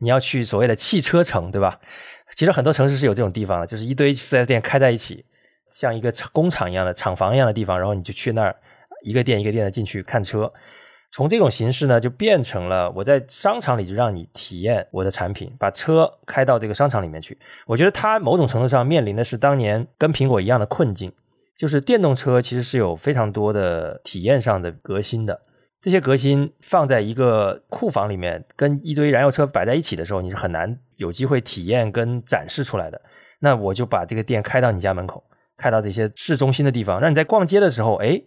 你要去所谓的汽车城，对吧？其实很多城市是有这种地方的，就是一堆四 S 店开在一起。像一个工厂一样的厂房一样的地方，然后你就去那儿一个店一个店的进去看车。从这种形式呢，就变成了我在商场里就让你体验我的产品，把车开到这个商场里面去。我觉得它某种程度上面临的是当年跟苹果一样的困境，就是电动车其实是有非常多的体验上的革新的。这些革新放在一个库房里面，跟一堆燃油车摆在一起的时候，你是很难有机会体验跟展示出来的。那我就把这个店开到你家门口。开到这些市中心的地方，让你在逛街的时候，哎，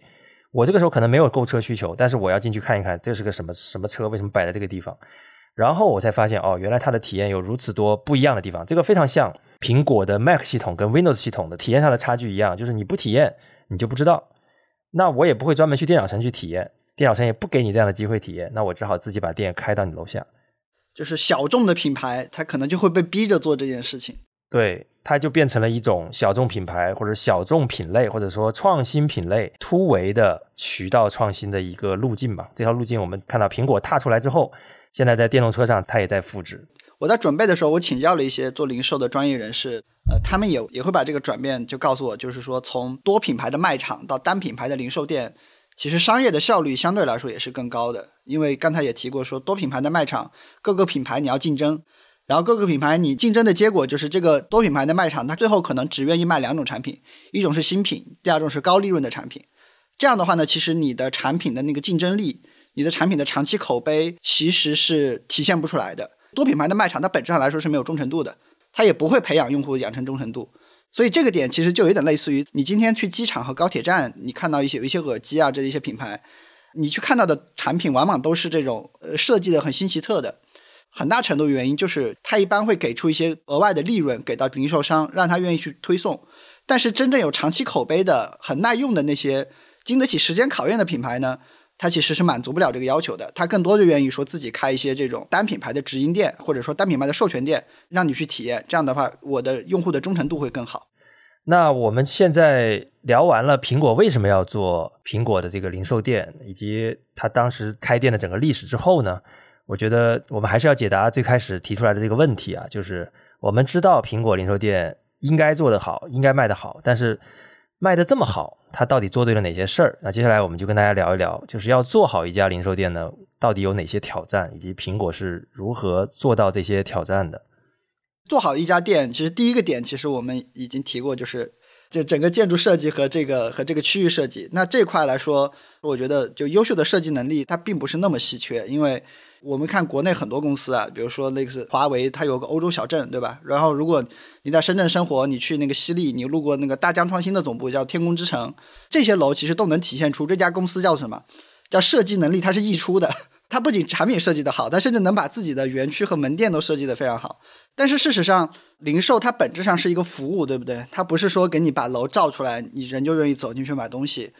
我这个时候可能没有购车需求，但是我要进去看一看，这是个什么什么车，为什么摆在这个地方？然后我才发现，哦，原来它的体验有如此多不一样的地方。这个非常像苹果的 Mac 系统跟 Windows 系统的体验上的差距一样，就是你不体验，你就不知道。那我也不会专门去电脑城去体验，电脑城也不给你这样的机会体验，那我只好自己把店开到你楼下。就是小众的品牌，它可能就会被逼着做这件事情。对。它就变成了一种小众品牌，或者小众品类，或者说创新品类突围的渠道创新的一个路径吧。这条路径我们看到苹果踏出来之后，现在在电动车上它也在复制。我在准备的时候，我请教了一些做零售的专业人士，呃，他们也也会把这个转变就告诉我，就是说从多品牌的卖场到单品牌的零售店，其实商业的效率相对来说也是更高的。因为刚才也提过，说多品牌的卖场，各个品牌你要竞争。然后各个品牌你竞争的结果就是这个多品牌的卖场，它最后可能只愿意卖两种产品，一种是新品，第二种是高利润的产品。这样的话呢，其实你的产品的那个竞争力，你的产品的长期口碑其实是体现不出来的。多品牌的卖场它本质上来说是没有忠诚度的，它也不会培养用户养成忠诚度。所以这个点其实就有点类似于你今天去机场和高铁站，你看到一些有一些耳机啊这一些品牌，你去看到的产品往往都是这种呃设计的很新奇特的。很大程度原因就是，它一般会给出一些额外的利润给到零售商，让他愿意去推送。但是真正有长期口碑的、很耐用的那些经得起时间考验的品牌呢，它其实是满足不了这个要求的。他更多就愿意说自己开一些这种单品牌的直营店，或者说单品牌的授权店，让你去体验。这样的话，我的用户的忠诚度会更好。那我们现在聊完了苹果为什么要做苹果的这个零售店，以及它当时开店的整个历史之后呢？我觉得我们还是要解答最开始提出来的这个问题啊，就是我们知道苹果零售店应该做得好，应该卖得好，但是卖得这么好，他到底做对了哪些事儿？那接下来我们就跟大家聊一聊，就是要做好一家零售店呢，到底有哪些挑战，以及苹果是如何做到这些挑战的？做好一家店，其实第一个点，其实我们已经提过，就是这整个建筑设计和这个和这个区域设计。那这块来说，我觉得就优秀的设计能力，它并不是那么稀缺，因为我们看国内很多公司啊，比如说类似华为，它有个欧洲小镇，对吧？然后如果你在深圳生活，你去那个西丽，你路过那个大疆创新的总部，叫天空之城，这些楼其实都能体现出这家公司叫什么？叫设计能力，它是溢出的。它不仅产品设计的好，它甚至能把自己的园区和门店都设计的非常好。但是事实上，零售它本质上是一个服务，对不对？它不是说给你把楼造出来，你人就愿意走进去买东西。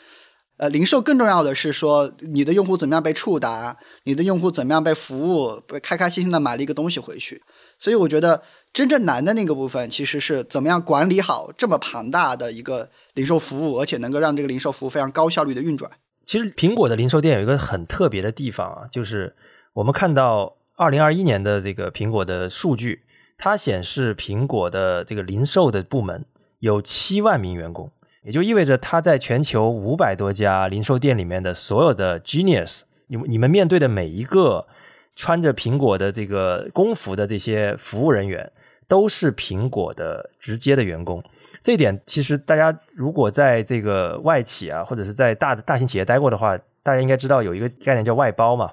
呃，零售更重要的是说，你的用户怎么样被触达，你的用户怎么样被服务，开开心心的买了一个东西回去。所以我觉得真正难的那个部分，其实是怎么样管理好这么庞大的一个零售服务，而且能够让这个零售服务非常高效率的运转。其实苹果的零售店有一个很特别的地方啊，就是我们看到二零二一年的这个苹果的数据，它显示苹果的这个零售的部门有七万名员工，也就意味着它在全球五百多家零售店里面的所有的 genius，你你们面对的每一个穿着苹果的这个工服的这些服务人员，都是苹果的直接的员工。这一点其实大家如果在这个外企啊，或者是在大的大型企业待过的话，大家应该知道有一个概念叫外包嘛。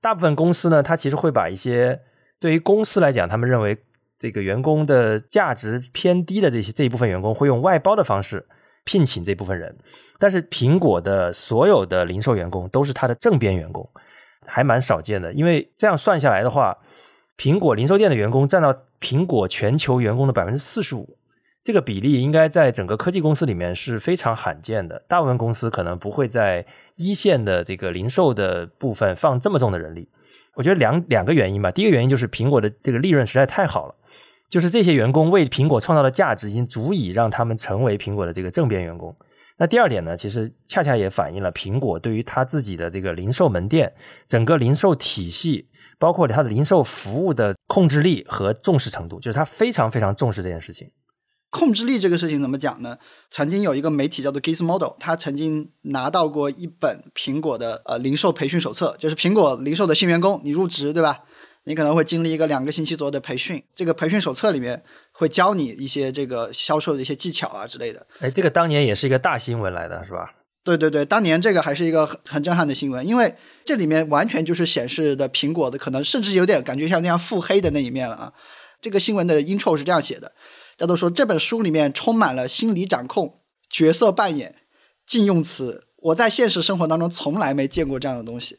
大部分公司呢，它其实会把一些对于公司来讲，他们认为这个员工的价值偏低的这些这一部分员工，会用外包的方式聘请这部分人。但是苹果的所有的零售员工都是他的正编员工，还蛮少见的。因为这样算下来的话，苹果零售店的员工占到苹果全球员工的百分之四十五。这个比例应该在整个科技公司里面是非常罕见的，大部分公司可能不会在一线的这个零售的部分放这么重的人力。我觉得两两个原因吧，第一个原因就是苹果的这个利润实在太好了，就是这些员工为苹果创造的价值已经足以让他们成为苹果的这个正编员工。那第二点呢，其实恰恰也反映了苹果对于他自己的这个零售门店、整个零售体系，包括它的零售服务的控制力和重视程度，就是他非常非常重视这件事情。控制力这个事情怎么讲呢？曾经有一个媒体叫做 Gizmodo，他曾经拿到过一本苹果的呃零售培训手册，就是苹果零售的新员工，你入职对吧？你可能会经历一个两个星期左右的培训，这个培训手册里面会教你一些这个销售的一些技巧啊之类的。哎，这个当年也是一个大新闻来的，是吧？对对对，当年这个还是一个很很震撼的新闻，因为这里面完全就是显示的苹果的可能甚至有点感觉像那样腹黑的那一面了啊。这个新闻的 intro 是这样写的。大家都说这本书里面充满了心理掌控、角色扮演、禁用词，我在现实生活当中从来没见过这样的东西。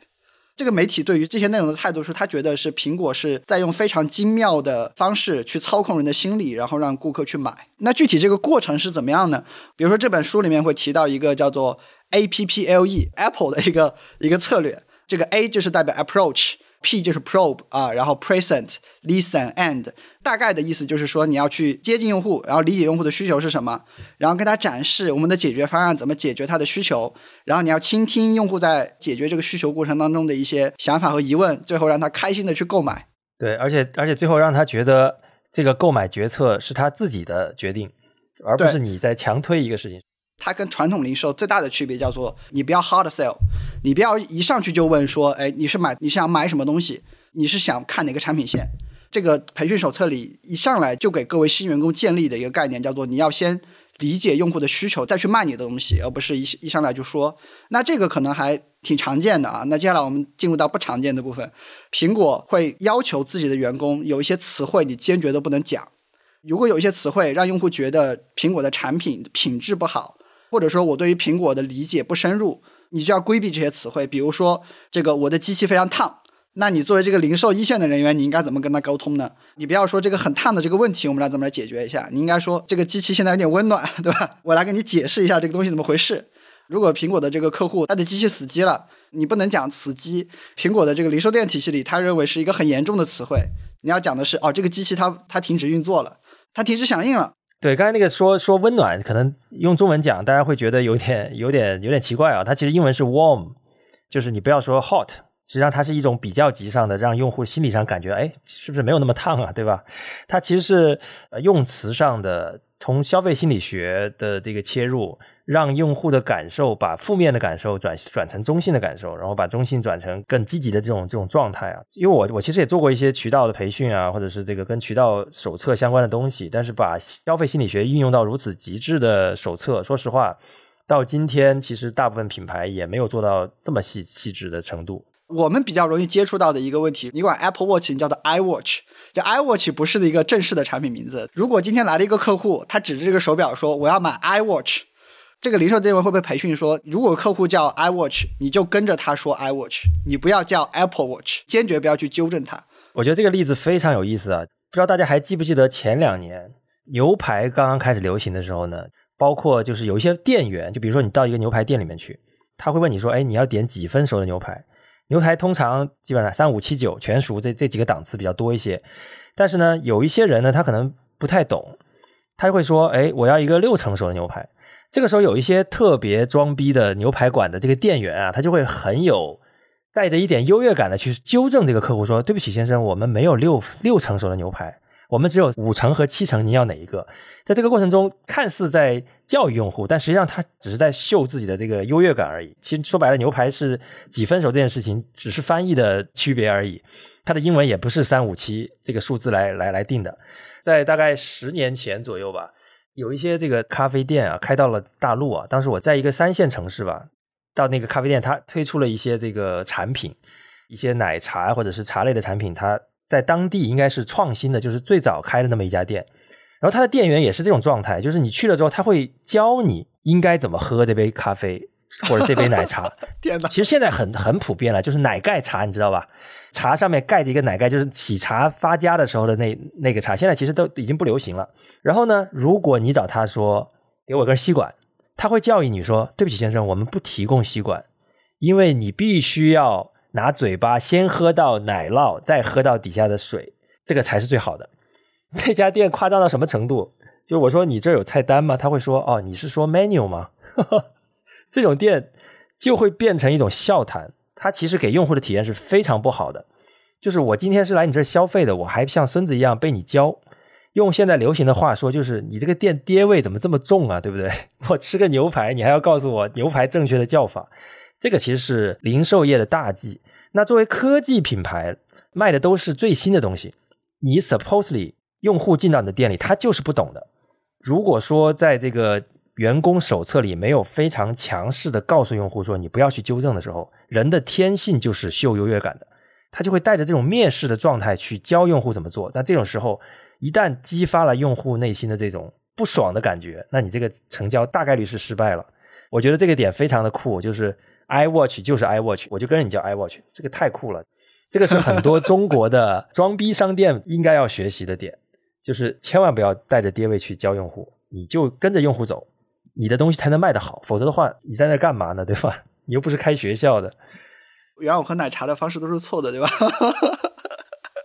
这个媒体对于这些内容的态度是，他觉得是苹果是在用非常精妙的方式去操控人的心理，然后让顾客去买。那具体这个过程是怎么样呢？比如说这本书里面会提到一个叫做 A P P L E Apple 的一个一个策略，这个 A 就是代表 approach。P 就是 probe 啊，然后 present listen and 大概的意思就是说你要去接近用户，然后理解用户的需求是什么，然后跟他展示我们的解决方案怎么解决他的需求，然后你要倾听用户在解决这个需求过程当中的一些想法和疑问，最后让他开心的去购买。对，而且而且最后让他觉得这个购买决策是他自己的决定，而不是你在强推一个事情。它跟传统零售最大的区别叫做，你不要 hard sell，你不要一上去就问说，哎，你是买你想买什么东西？你是想看哪个产品线？这个培训手册里一上来就给各位新员工建立的一个概念叫做，你要先理解用户的需求，再去卖你的东西，而不是一一上来就说。那这个可能还挺常见的啊。那接下来我们进入到不常见的部分，苹果会要求自己的员工有一些词汇你坚决都不能讲。如果有一些词汇让用户觉得苹果的产品品质不好。或者说我对于苹果的理解不深入，你就要规避这些词汇。比如说，这个我的机器非常烫，那你作为这个零售一线的人员，你应该怎么跟他沟通呢？你不要说这个很烫的这个问题，我们来怎么来解决一下？你应该说这个机器现在有点温暖，对吧？我来给你解释一下这个东西怎么回事。如果苹果的这个客户他的机器死机了，你不能讲死机。苹果的这个零售店体系里，他认为是一个很严重的词汇。你要讲的是哦，这个机器它它停止运作了，它停止响应了。对，刚才那个说说温暖，可能用中文讲，大家会觉得有点有点有点奇怪啊。它其实英文是 warm，就是你不要说 hot，实际上它是一种比较级上的，让用户心理上感觉，哎，是不是没有那么烫啊，对吧？它其实是用词上的，从消费心理学的这个切入。让用户的感受把负面的感受转转成中性的感受，然后把中性转成更积极的这种这种状态啊。因为我我其实也做过一些渠道的培训啊，或者是这个跟渠道手册相关的东西，但是把消费心理学运用到如此极致的手册，说实话，到今天其实大部分品牌也没有做到这么细细致的程度。我们比较容易接触到的一个问题，你管 Apple Watch，叫做 iWatch，就 iWatch 不是的一个正式的产品名字。如果今天来了一个客户，他指着这个手表说我要买 iWatch，这个零售店员会不会培训说，如果客户叫 iWatch，你就跟着他说 iWatch，你不要叫 Apple Watch，坚决不要去纠正他。我觉得这个例子非常有意思啊，不知道大家还记不记得前两年牛排刚刚开始流行的时候呢？包括就是有一些店员，就比如说你到一个牛排店里面去，他会问你说：“哎，你要点几分熟的牛排？”牛排通常基本上三五七九全熟这这几个档次比较多一些。但是呢，有一些人呢，他可能不太懂，他会说：“哎，我要一个六成熟的牛排。”这个时候有一些特别装逼的牛排馆的这个店员啊，他就会很有带着一点优越感的去纠正这个客户说：“对不起，先生，我们没有六六成熟的牛排。”我们只有五成和七成，您要哪一个？在这个过程中，看似在教育用户，但实际上他只是在秀自己的这个优越感而已。其实说白了，牛排是几分熟这件事情，只是翻译的区别而已。它的英文也不是三五七这个数字来来来定的。在大概十年前左右吧，有一些这个咖啡店啊，开到了大陆啊。当时我在一个三线城市吧，到那个咖啡店，它推出了一些这个产品，一些奶茶或者是茶类的产品，它。在当地应该是创新的，就是最早开的那么一家店，然后他的店员也是这种状态，就是你去了之后，他会教你应该怎么喝这杯咖啡或者这杯奶茶。天哪！其实现在很很普遍了，就是奶盖茶，你知道吧？茶上面盖着一个奶盖，就是喜茶发家的时候的那那个茶，现在其实都已经不流行了。然后呢，如果你找他说给我根吸管，他会教育你说：“对不起，先生，我们不提供吸管，因为你必须要。”拿嘴巴先喝到奶酪，再喝到底下的水，这个才是最好的。那家店夸张到什么程度？就我说你这有菜单吗？他会说哦，你是说 menu 吗？这种店就会变成一种笑谈。它其实给用户的体验是非常不好的。就是我今天是来你这消费的，我还像孙子一样被你教。用现在流行的话说，就是你这个店爹味怎么这么重啊？对不对？我吃个牛排，你还要告诉我牛排正确的叫法。这个其实是零售业的大忌。那作为科技品牌，卖的都是最新的东西。你 supposedly 用户进到你的店里，他就是不懂的。如果说在这个员工手册里没有非常强势的告诉用户说你不要去纠正的时候，人的天性就是秀优越感的，他就会带着这种蔑视的状态去教用户怎么做。那这种时候，一旦激发了用户内心的这种不爽的感觉，那你这个成交大概率是失败了。我觉得这个点非常的酷，就是。iWatch 就是 iWatch，我就跟着你叫 iWatch，这个太酷了。这个是很多中国的 装逼商店应该要学习的点，就是千万不要带着爹味去教用户，你就跟着用户走，你的东西才能卖得好。否则的话，你在那干嘛呢？对吧？你又不是开学校的。原来我喝奶茶的方式都是错的，对吧？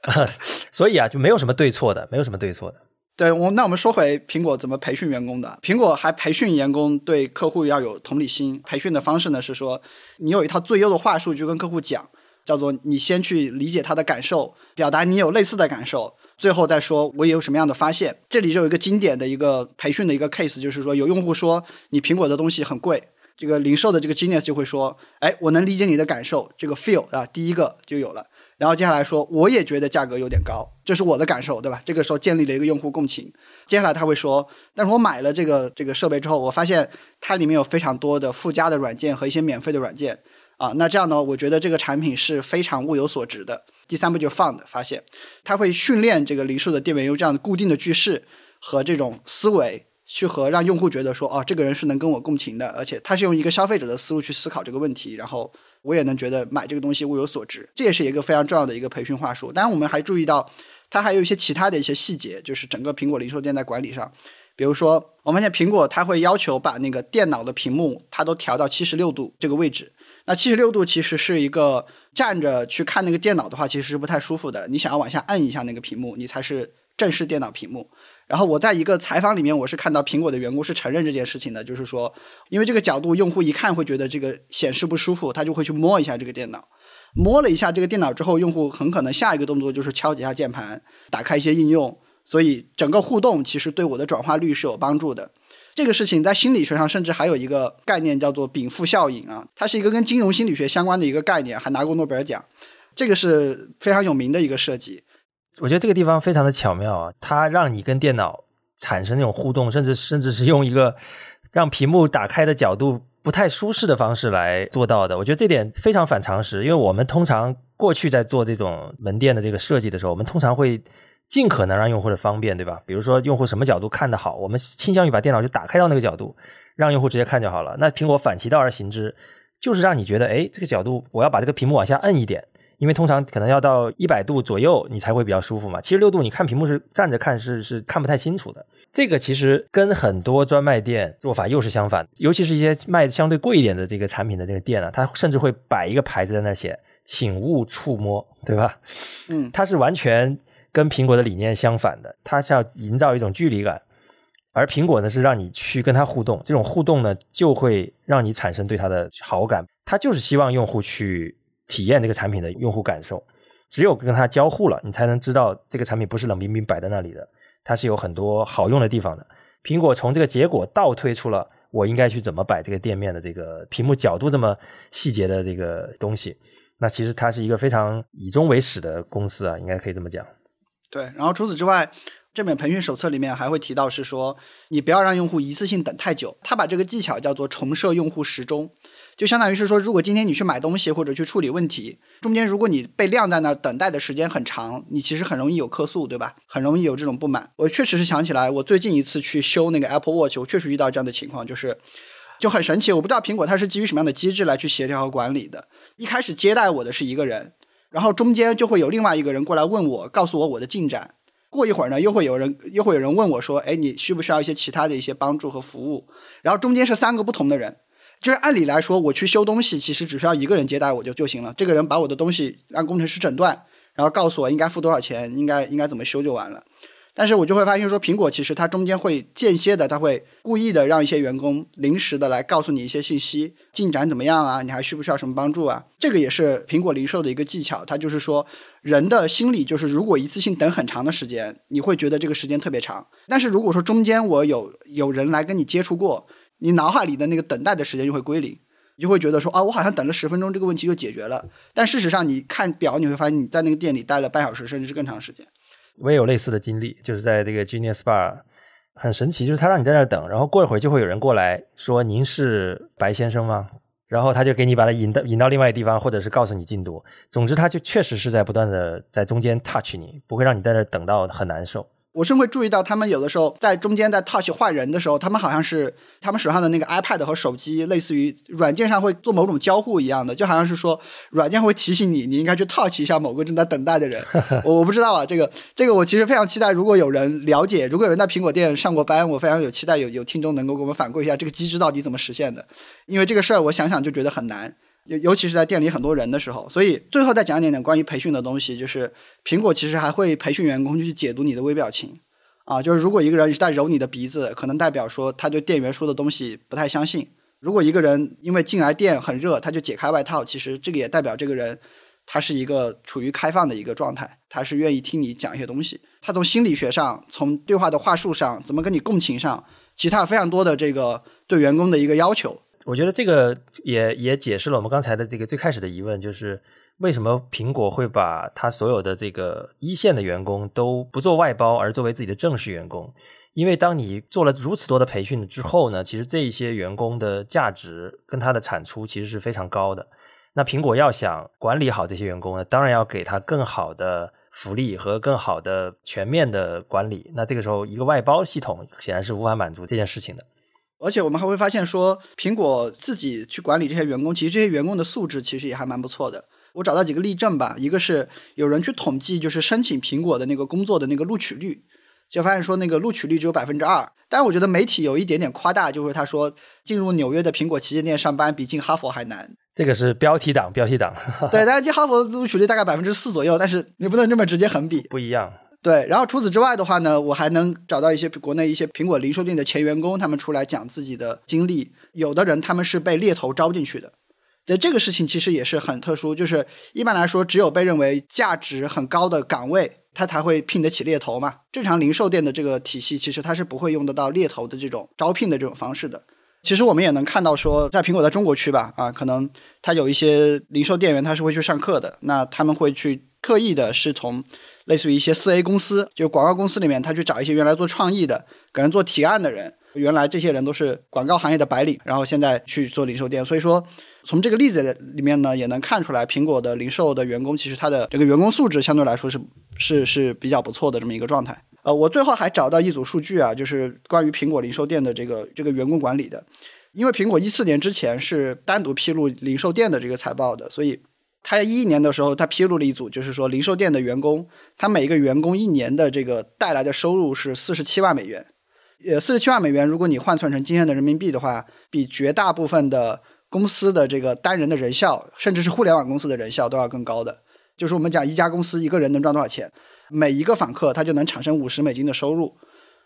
所以啊，就没有什么对错的，没有什么对错的。对我，那我们说回苹果怎么培训员工的。苹果还培训员工对客户要有同理心。培训的方式呢是说，你有一套最优的话术就跟客户讲，叫做你先去理解他的感受，表达你有类似的感受，最后再说我有什么样的发现。这里就有一个经典的一个培训的一个 case，就是说有用户说你苹果的东西很贵，这个零售的这个 genius 就会说，哎，我能理解你的感受，这个 feel 啊，第一个就有了。然后接下来说，我也觉得价格有点高，这是我的感受，对吧？这个时候建立了一个用户共情。接下来他会说，但是我买了这个这个设备之后，我发现它里面有非常多的附加的软件和一些免费的软件啊。那这样呢，我觉得这个产品是非常物有所值的。第三步就 found 发现，他会训练这个零售的店员用这样的固定的句式和这种思维，去和让用户觉得说，哦，这个人是能跟我共情的，而且他是用一个消费者的思路去思考这个问题，然后。我也能觉得买这个东西物有所值，这也是一个非常重要的一个培训话术。当然，我们还注意到，它还有一些其他的一些细节，就是整个苹果零售店在管理上，比如说，我发现苹果它会要求把那个电脑的屏幕它都调到七十六度这个位置。那七十六度其实是一个站着去看那个电脑的话，其实是不太舒服的。你想要往下按一下那个屏幕，你才是正式电脑屏幕。然后我在一个采访里面，我是看到苹果的员工是承认这件事情的，就是说，因为这个角度，用户一看会觉得这个显示不舒服，他就会去摸一下这个电脑，摸了一下这个电脑之后，用户很可能下一个动作就是敲几下键盘，打开一些应用，所以整个互动其实对我的转化率是有帮助的。这个事情在心理学上甚至还有一个概念叫做禀赋效应啊，它是一个跟金融心理学相关的一个概念，还拿过诺贝尔奖，这个是非常有名的一个设计。我觉得这个地方非常的巧妙啊，它让你跟电脑产生那种互动，甚至甚至是用一个让屏幕打开的角度不太舒适的方式来做到的。我觉得这点非常反常识，因为我们通常过去在做这种门店的这个设计的时候，我们通常会尽可能让用户的方便，对吧？比如说用户什么角度看的好，我们倾向于把电脑就打开到那个角度，让用户直接看就好了。那苹果反其道而行之，就是让你觉得，哎，这个角度我要把这个屏幕往下摁一点。因为通常可能要到一百度左右，你才会比较舒服嘛。七十六度，你看屏幕是站着看是是看不太清楚的。这个其实跟很多专卖店做法又是相反，尤其是一些卖相对贵一点的这个产品的这个店啊，它甚至会摆一个牌子在那写“请勿触摸”，对吧？嗯，它是完全跟苹果的理念相反的，它是要营造一种距离感，而苹果呢是让你去跟它互动，这种互动呢就会让你产生对它的好感，它就是希望用户去。体验这个产品的用户感受，只有跟它交互了，你才能知道这个产品不是冷冰冰摆在那里的，它是有很多好用的地方的。苹果从这个结果倒推出了我应该去怎么摆这个店面的这个屏幕角度这么细节的这个东西。那其实它是一个非常以终为始的公司啊，应该可以这么讲。对，然后除此之外，这本培训手册里面还会提到是说，你不要让用户一次性等太久，他把这个技巧叫做重设用户时钟。就相当于是说，如果今天你去买东西或者去处理问题，中间如果你被晾在那等待的时间很长，你其实很容易有客诉，对吧？很容易有这种不满。我确实是想起来，我最近一次去修那个 Apple Watch，我确实遇到这样的情况，就是就很神奇。我不知道苹果它是基于什么样的机制来去协调和管理的。一开始接待我的是一个人，然后中间就会有另外一个人过来问我，告诉我我的进展。过一会儿呢，又会有人又会有人问我说：“哎，你需不需要一些其他的一些帮助和服务？”然后中间是三个不同的人。就是按理来说，我去修东西，其实只需要一个人接待我就就行了。这个人把我的东西让工程师诊断，然后告诉我应该付多少钱，应该应该怎么修就完了。但是我就会发现说，苹果其实它中间会间歇的，它会故意的让一些员工临时的来告诉你一些信息，进展怎么样啊？你还需不需要什么帮助啊？这个也是苹果零售的一个技巧，它就是说人的心理就是，如果一次性等很长的时间，你会觉得这个时间特别长。但是如果说中间我有有人来跟你接触过。你脑海里的那个等待的时间就会归零，你就会觉得说啊，我好像等了十分钟，这个问题就解决了。但事实上，你看表，你会发现你在那个店里待了半小时，甚至是更长时间。我也有类似的经历，就是在这个 Genius Bar，很神奇，就是他让你在那儿等，然后过一会儿就会有人过来说：“您是白先生吗？”然后他就给你把他引到引到另外一个地方，或者是告诉你进度。总之，他就确实是在不断的在中间 touch 你，不会让你在那儿等到很难受。我是会注意到，他们有的时候在中间在 touch 换人的时候，他们好像是他们手上的那个 iPad 和手机，类似于软件上会做某种交互一样的，就好像是说软件会提醒你，你应该去 touch 一下某个正在等待的人。我我不知道啊，这个这个我其实非常期待，如果有人了解，如果有人在苹果店上过班，我非常有期待有有听众能够给我们反馈一下这个机制到底怎么实现的，因为这个事儿我想想就觉得很难。尤尤其是在店里很多人的时候，所以最后再讲一点点关于培训的东西，就是苹果其实还会培训员工去解读你的微表情，啊，就是如果一个人一直在揉你的鼻子，可能代表说他对店员说的东西不太相信；如果一个人因为进来店很热，他就解开外套，其实这个也代表这个人他是一个处于开放的一个状态，他是愿意听你讲一些东西。他从心理学上，从对话的话术上，怎么跟你共情上，其他非常多的这个对员工的一个要求。我觉得这个也也解释了我们刚才的这个最开始的疑问，就是为什么苹果会把它所有的这个一线的员工都不做外包，而作为自己的正式员工？因为当你做了如此多的培训之后呢，其实这一些员工的价值跟他的产出其实是非常高的。那苹果要想管理好这些员工呢，当然要给他更好的福利和更好的全面的管理。那这个时候，一个外包系统显然是无法满足这件事情的。而且我们还会发现说，苹果自己去管理这些员工，其实这些员工的素质其实也还蛮不错的。我找到几个例证吧，一个是有人去统计，就是申请苹果的那个工作的那个录取率，就发现说那个录取率只有百分之二。但是我觉得媒体有一点点夸大，就是他说进入纽约的苹果旗舰店上班比进哈佛还难。这个是标题党，标题党。对，但是进哈佛录取率大概百分之四左右，但是你不能这么直接横比。不一样。对，然后除此之外的话呢，我还能找到一些国内一些苹果零售店的前员工，他们出来讲自己的经历。有的人他们是被猎头招进去的，对这个事情其实也是很特殊，就是一般来说只有被认为价值很高的岗位，他才会聘得起猎头嘛。正常零售店的这个体系，其实它是不会用得到猎头的这种招聘的这种方式的。其实我们也能看到说，在苹果在中国区吧，啊，可能他有一些零售店员他是会去上课的，那他们会去刻意的是从。类似于一些四 A 公司，就广告公司里面，他去找一些原来做创意的、给人做提案的人，原来这些人都是广告行业的白领，然后现在去做零售店。所以说，从这个例子里面呢，也能看出来，苹果的零售的员工其实他的这个员工素质相对来说是是是比较不错的这么一个状态。呃，我最后还找到一组数据啊，就是关于苹果零售店的这个这个员工管理的。因为苹果一四年之前是单独披露零售店的这个财报的，所以他一一年的时候，他披露了一组，就是说零售店的员工，他每一个员工一年的这个带来的收入是四十七万美元。呃，四十七万美元，如果你换算成今天的人民币的话，比绝大部分的公司的这个单人的人效，甚至是互联网公司的人效都要更高的。就是我们讲一家公司一个人能赚多少钱，每一个访客他就能产生五十美金的收入。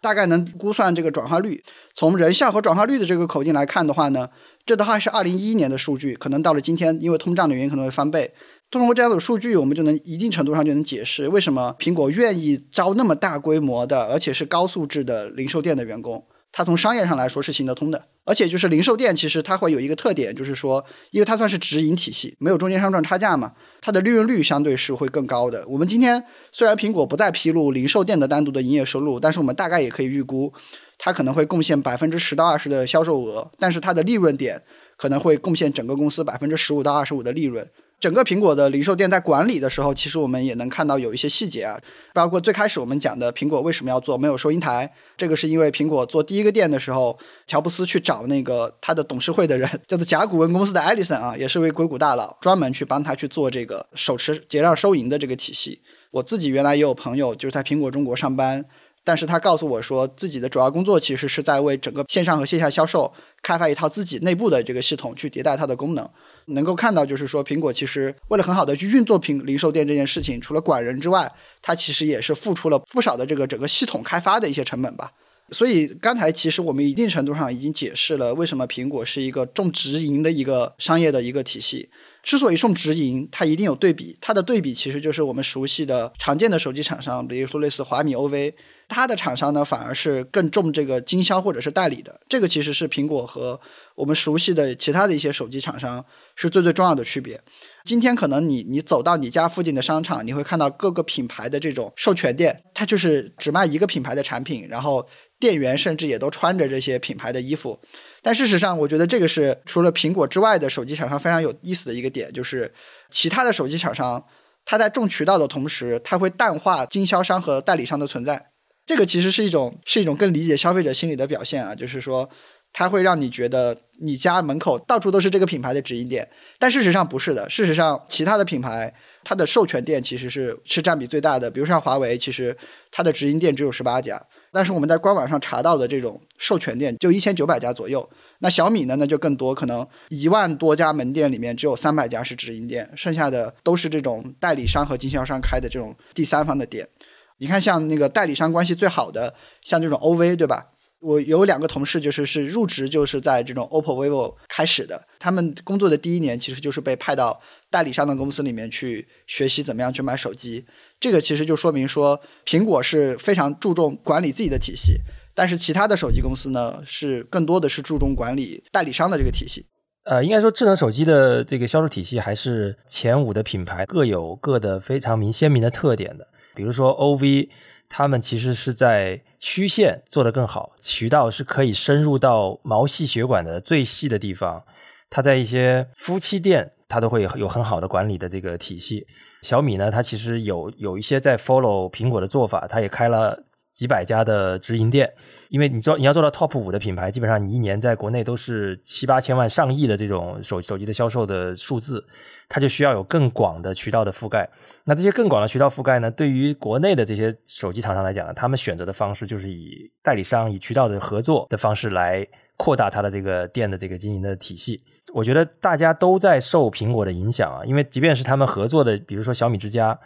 大概能估算这个转化率。从人效和转化率的这个口径来看的话呢，这的话是二零一一年的数据，可能到了今天，因为通胀的原因可能会翻倍。通过这样的数据，我们就能一定程度上就能解释为什么苹果愿意招那么大规模的，而且是高素质的零售店的员工。它从商业上来说是行得通的，而且就是零售店其实它会有一个特点，就是说，因为它算是直营体系，没有中间商赚差价嘛，它的利润率相对是会更高的。我们今天虽然苹果不再披露零售店的单独的营业收入，但是我们大概也可以预估，它可能会贡献百分之十到二十的销售额，但是它的利润点可能会贡献整个公司百分之十五到二十五的利润。整个苹果的零售店在管理的时候，其实我们也能看到有一些细节啊，包括最开始我们讲的苹果为什么要做没有收银台，这个是因为苹果做第一个店的时候，乔布斯去找那个他的董事会的人，叫做甲骨文公司的艾利森啊，也是位硅谷大佬，专门去帮他去做这个手持结账收银的这个体系。我自己原来也有朋友就是在苹果中国上班，但是他告诉我说，自己的主要工作其实是在为整个线上和线下销售开发一套自己内部的这个系统，去迭代它的功能。能够看到，就是说，苹果其实为了很好的去运作平零售店这件事情，除了管人之外，它其实也是付出了不少的这个整个系统开发的一些成本吧。所以刚才其实我们一定程度上已经解释了为什么苹果是一个重直营的一个商业的一个体系。之所以重直营，它一定有对比，它的对比其实就是我们熟悉的常见的手机厂商，比如说类似华米、OV。它的厂商呢，反而是更重这个经销或者是代理的，这个其实是苹果和我们熟悉的其他的一些手机厂商是最最重要的区别。今天可能你你走到你家附近的商场，你会看到各个品牌的这种授权店，它就是只卖一个品牌的产品，然后店员甚至也都穿着这些品牌的衣服。但事实上，我觉得这个是除了苹果之外的手机厂商非常有意思的一个点，就是其他的手机厂商，它在重渠道的同时，它会淡化经销商和代理商的存在。这个其实是一种是一种更理解消费者心理的表现啊，就是说，它会让你觉得你家门口到处都是这个品牌的直营店，但事实上不是的。事实上，其他的品牌它的授权店其实是是占比最大的。比如像华为，其实它的直营店只有十八家，但是我们在官网上查到的这种授权店就一千九百家左右。那小米呢，那就更多，可能一万多家门店里面只有三百家是直营店，剩下的都是这种代理商和经销商开的这种第三方的店。你看，像那个代理商关系最好的，像这种 OV，对吧？我有两个同事，就是是入职就是在这种 OPPO、vivo 开始的。他们工作的第一年，其实就是被派到代理商的公司里面去学习怎么样去买手机。这个其实就说明说，苹果是非常注重管理自己的体系，但是其他的手机公司呢，是更多的是注重管理代理商的这个体系。呃，应该说智能手机的这个销售体系还是前五的品牌各有各的非常明鲜明的特点的。比如说，OV，他们其实是在曲线做得更好，渠道是可以深入到毛细血管的最细的地方。它在一些夫妻店，它都会有很好的管理的这个体系。小米呢，它其实有有一些在 follow 苹果的做法，它也开了。几百家的直营店，因为你知道你要做到 top 五的品牌，基本上你一年在国内都是七八千万、上亿的这种手手机的销售的数字，它就需要有更广的渠道的覆盖。那这些更广的渠道覆盖呢，对于国内的这些手机厂商来讲，他们选择的方式就是以代理商、以渠道的合作的方式来扩大它的这个店的这个经营的体系。我觉得大家都在受苹果的影响啊，因为即便是他们合作的，比如说小米之家，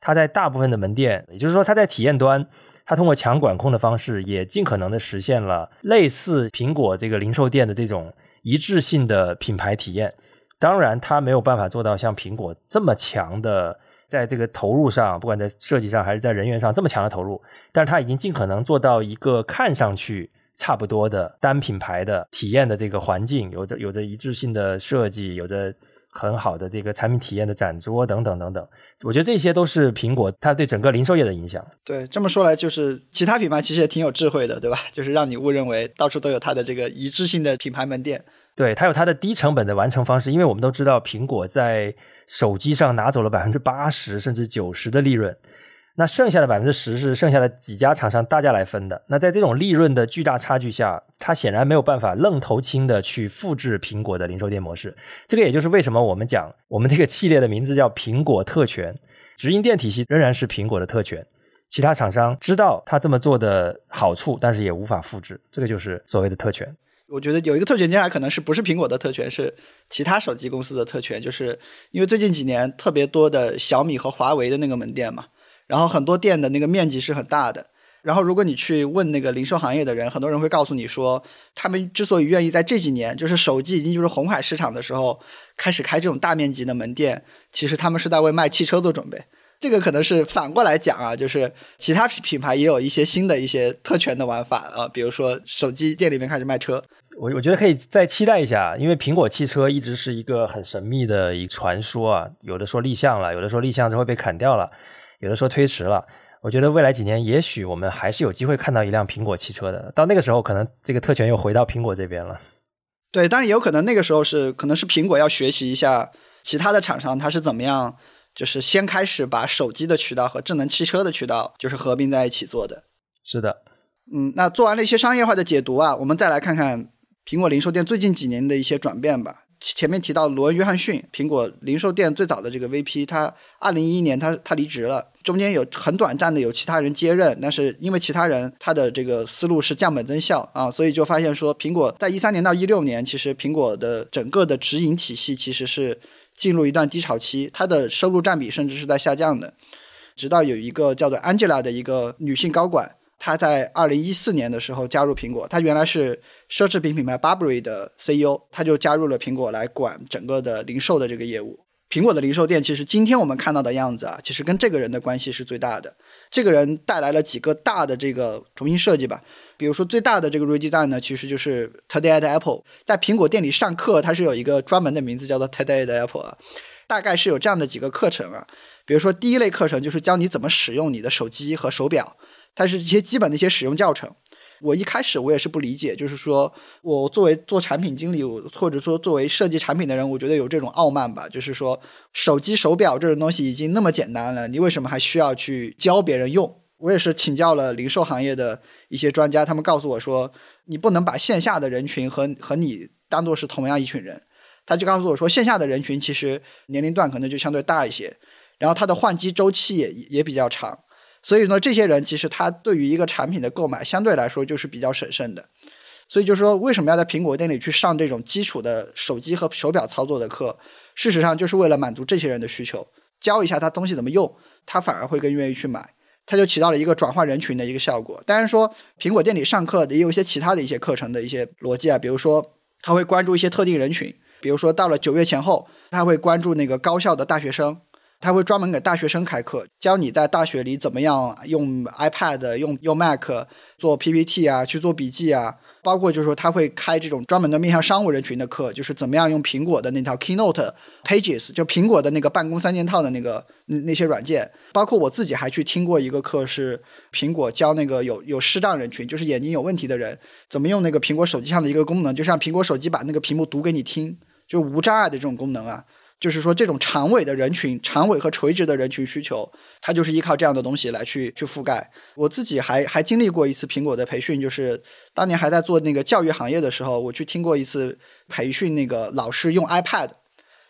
它在大部分的门店，也就是说它在体验端。它通过强管控的方式，也尽可能的实现了类似苹果这个零售店的这种一致性的品牌体验。当然，它没有办法做到像苹果这么强的，在这个投入上，不管在设计上还是在人员上这么强的投入。但是，它已经尽可能做到一个看上去差不多的单品牌的体验的这个环境，有着有着一致性的设计，有着很好的这个产品体验的展桌等等等等。我觉得这些都是苹果它对整个零售业的影响。对，这么说来，就是其他品牌其实也挺有智慧的，对吧？就是让你误认为到处都有它的这个一致性的品牌门店。对，它有它的低成本的完成方式，因为我们都知道苹果在手机上拿走了百分之八十甚至九十的利润。那剩下的百分之十是剩下的几家厂商大家来分的。那在这种利润的巨大差距下，它显然没有办法愣头青的去复制苹果的零售店模式。这个也就是为什么我们讲我们这个系列的名字叫苹果特权，直营店体系仍然是苹果的特权。其他厂商知道它这么做的好处，但是也无法复制。这个就是所谓的特权。我觉得有一个特权，接下来可能是不是苹果的特权，是其他手机公司的特权，就是因为最近几年特别多的小米和华为的那个门店嘛。然后很多店的那个面积是很大的，然后如果你去问那个零售行业的人，很多人会告诉你说，他们之所以愿意在这几年，就是手机已经就是红海市场的时候，开始开这种大面积的门店，其实他们是在为卖汽车做准备。这个可能是反过来讲啊，就是其他品牌也有一些新的一些特权的玩法啊，比如说手机店里面开始卖车。我我觉得可以再期待一下，因为苹果汽车一直是一个很神秘的一传说啊，有的说立项了，有的说立项之后被砍掉了。有的说推迟了，我觉得未来几年也许我们还是有机会看到一辆苹果汽车的。到那个时候，可能这个特权又回到苹果这边了。对，当然也有可能那个时候是可能是苹果要学习一下其他的厂商，它是怎么样，就是先开始把手机的渠道和智能汽车的渠道就是合并在一起做的。是的，嗯，那做完了一些商业化的解读啊，我们再来看看苹果零售店最近几年的一些转变吧。前面提到罗恩·约翰逊，苹果零售店最早的这个 VP，他二零一一年他他离职了，中间有很短暂的有其他人接任，但是因为其他人他的这个思路是降本增效啊，所以就发现说苹果在一三年到一六年，其实苹果的整个的直营体系其实是进入一段低潮期，它的收入占比甚至是在下降的，直到有一个叫做 Angela 的一个女性高管。她在二零一四年的时候加入苹果，她原来是奢侈品品牌 Burberry 的 CEO，她就加入了苹果来管整个的零售的这个业务。苹果的零售店其实今天我们看到的样子啊，其实跟这个人的关系是最大的。这个人带来了几个大的这个重新设计吧，比如说最大的这个 redesign 呢，其实就是 Today at Apple，在苹果店里上课，它是有一个专门的名字叫做 Today at Apple 啊，大概是有这样的几个课程啊，比如说第一类课程就是教你怎么使用你的手机和手表。它是一些基本的一些使用教程。我一开始我也是不理解，就是说我作为做产品经理，或者说作为设计产品的人，我觉得有这种傲慢吧。就是说，手机、手表这种东西已经那么简单了，你为什么还需要去教别人用？我也是请教了零售行业的一些专家，他们告诉我说，你不能把线下的人群和和你当做是同样一群人。他就告诉我说，线下的人群其实年龄段可能就相对大一些，然后他的换机周期也也比较长。所以呢，这些人其实他对于一个产品的购买相对来说就是比较审慎的。所以就是说，为什么要在苹果店里去上这种基础的手机和手表操作的课？事实上，就是为了满足这些人的需求，教一下他东西怎么用，他反而会更愿意去买，他就起到了一个转化人群的一个效果。当然说，苹果店里上课也有一些其他的一些课程的一些逻辑啊，比如说他会关注一些特定人群，比如说到了九月前后，他会关注那个高校的大学生。他会专门给大学生开课，教你在大学里怎么样用 iPad、用用 Mac 做 PPT 啊，去做笔记啊。包括就是说，他会开这种专门的面向商务人群的课，就是怎么样用苹果的那套 Keynote Pages，就苹果的那个办公三件套的那个那那些软件。包括我自己还去听过一个课，是苹果教那个有有视障人群，就是眼睛有问题的人，怎么用那个苹果手机上的一个功能，就像苹果手机把那个屏幕读给你听，就无障碍的这种功能啊。就是说，这种长尾的人群、长尾和垂直的人群需求，它就是依靠这样的东西来去去覆盖。我自己还还经历过一次苹果的培训，就是当年还在做那个教育行业的时候，我去听过一次培训，那个老师用 iPad，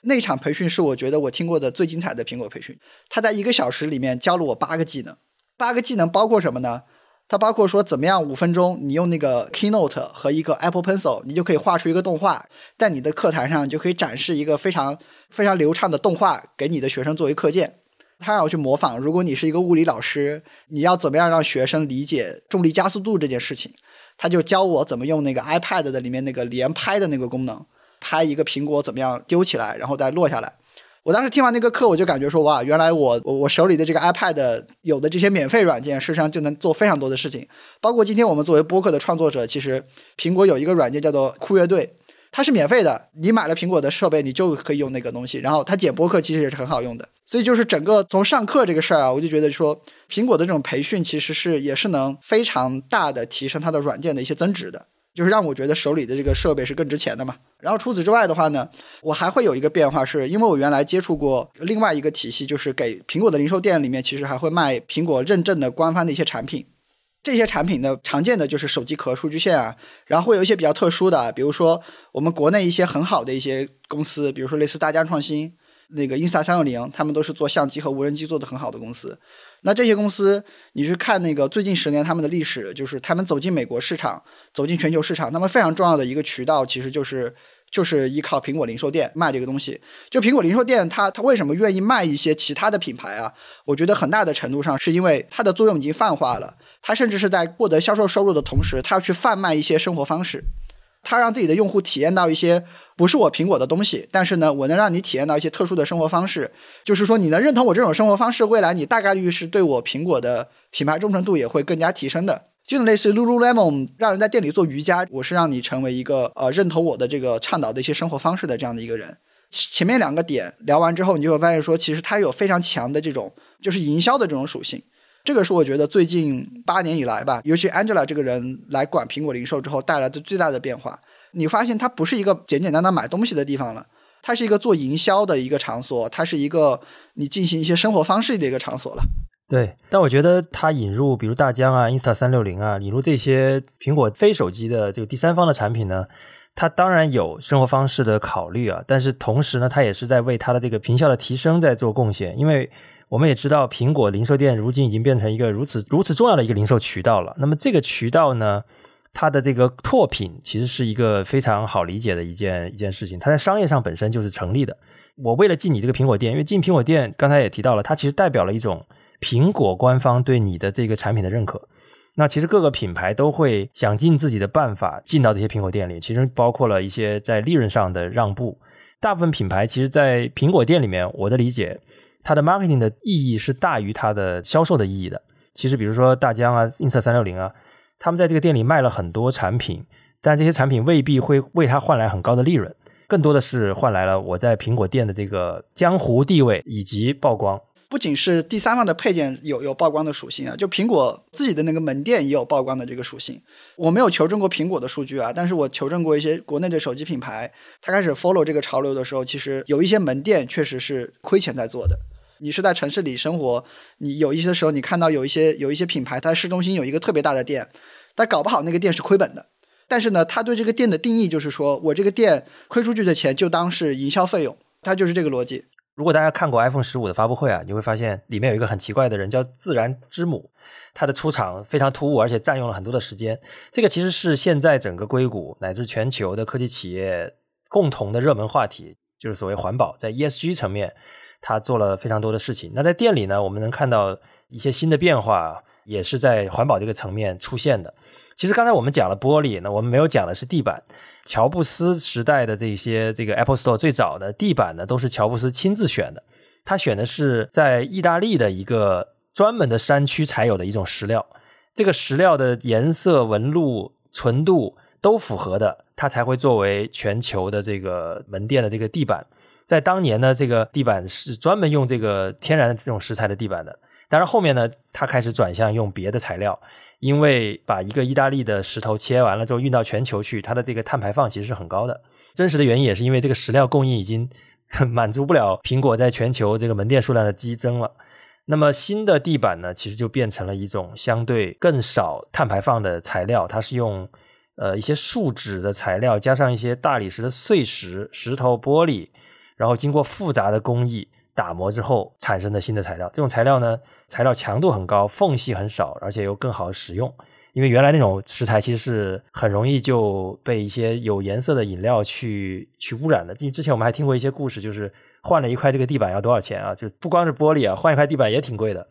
那场培训是我觉得我听过的最精彩的苹果培训。他在一个小时里面教了我八个技能，八个技能包括什么呢？它包括说怎么样五分钟，你用那个 Keynote 和一个 Apple Pencil，你就可以画出一个动画，在你的课堂上就可以展示一个非常非常流畅的动画给你的学生作为课件。他让我去模仿，如果你是一个物理老师，你要怎么样让学生理解重力加速度这件事情？他就教我怎么用那个 iPad 的里面那个连拍的那个功能，拍一个苹果怎么样丢起来，然后再落下来。我当时听完那个课，我就感觉说，哇，原来我我我手里的这个 iPad 有的这些免费软件，事实上就能做非常多的事情。包括今天我们作为播客的创作者，其实苹果有一个软件叫做酷乐队，它是免费的，你买了苹果的设备，你就可以用那个东西。然后它剪播客其实也是很好用的，所以就是整个从上课这个事儿啊，我就觉得说，苹果的这种培训其实是也是能非常大的提升它的软件的一些增值的，就是让我觉得手里的这个设备是更值钱的嘛。然后除此之外的话呢，我还会有一个变化，是因为我原来接触过另外一个体系，就是给苹果的零售店里面其实还会卖苹果认证的官方的一些产品。这些产品呢，常见的就是手机壳、数据线啊，然后会有一些比较特殊的，比如说我们国内一些很好的一些公司，比如说类似大疆创新、那个 Insta 三六零，他们都是做相机和无人机做的很好的公司。那这些公司，你去看那个最近十年他们的历史，就是他们走进美国市场、走进全球市场，那么非常重要的一个渠道其实就是。就是依靠苹果零售店卖这个东西。就苹果零售店，它它为什么愿意卖一些其他的品牌啊？我觉得很大的程度上是因为它的作用已经泛化了。它甚至是在获得销售收入的同时，它要去贩卖一些生活方式。它让自己的用户体验到一些不是我苹果的东西，但是呢，我能让你体验到一些特殊的生活方式。就是说，你能认同我这种生活方式，未来你大概率是对我苹果的品牌忠诚度也会更加提升的。就类似 Lululemon 让人在店里做瑜伽，我是让你成为一个呃认同我的这个倡导的一些生活方式的这样的一个人。前面两个点聊完之后，你就会发现说，其实它有非常强的这种就是营销的这种属性。这个是我觉得最近八年以来吧，尤其 Angela 这个人来管苹果零售之后带来的最大的变化。你发现它不是一个简简单单买东西的地方了，它是一个做营销的一个场所，它是一个你进行一些生活方式的一个场所了。对，但我觉得它引入比如大疆啊、Insta 三六零啊，引入这些苹果非手机的这个第三方的产品呢，它当然有生活方式的考虑啊，但是同时呢，它也是在为它的这个平效的提升在做贡献。因为我们也知道，苹果零售店如今已经变成一个如此如此重要的一个零售渠道了。那么这个渠道呢，它的这个拓品其实是一个非常好理解的一件一件事情，它在商业上本身就是成立的。我为了进你这个苹果店，因为进苹果店，刚才也提到了，它其实代表了一种。苹果官方对你的这个产品的认可，那其实各个品牌都会想尽自己的办法进到这些苹果店里，其实包括了一些在利润上的让步。大部分品牌其实，在苹果店里面，我的理解，它的 marketing 的意义是大于它的销售的意义的。其实，比如说大疆啊、映色三六零啊，他们在这个店里卖了很多产品，但这些产品未必会为他换来很高的利润，更多的是换来了我在苹果店的这个江湖地位以及曝光。不仅是第三方的配件有有曝光的属性啊，就苹果自己的那个门店也有曝光的这个属性。我没有求证过苹果的数据啊，但是我求证过一些国内的手机品牌，它开始 follow 这个潮流的时候，其实有一些门店确实是亏钱在做的。你是在城市里生活，你有一些时候你看到有一些有一些品牌，它市中心有一个特别大的店，但搞不好那个店是亏本的。但是呢，他对这个店的定义就是说我这个店亏出去的钱就当是营销费用，它就是这个逻辑。如果大家看过 iPhone 十五的发布会啊，你会发现里面有一个很奇怪的人，叫自然之母，他的出场非常突兀，而且占用了很多的时间。这个其实是现在整个硅谷乃至全球的科技企业共同的热门话题，就是所谓环保，在 ESG 层面，他做了非常多的事情。那在店里呢，我们能看到一些新的变化，也是在环保这个层面出现的。其实刚才我们讲了玻璃，那我们没有讲的是地板。乔布斯时代的这些这个 Apple Store 最早的地板呢，都是乔布斯亲自选的。他选的是在意大利的一个专门的山区才有的一种石料，这个石料的颜色、纹路、纯度都符合的，它才会作为全球的这个门店的这个地板。在当年呢，这个地板是专门用这个天然的这种石材的地板的。但是后面呢，他开始转向用别的材料。因为把一个意大利的石头切完了之后运到全球去，它的这个碳排放其实是很高的。真实的原因也是因为这个石料供应已经 满足不了苹果在全球这个门店数量的激增了。那么新的地板呢，其实就变成了一种相对更少碳排放的材料，它是用呃一些树脂的材料加上一些大理石的碎石、石头、玻璃，然后经过复杂的工艺。打磨之后产生的新的材料，这种材料呢，材料强度很高，缝隙很少，而且又更好使用。因为原来那种石材其实是很容易就被一些有颜色的饮料去去污染的。因为之前我们还听过一些故事，就是换了一块这个地板要多少钱啊？就不光是玻璃啊，换一块地板也挺贵的。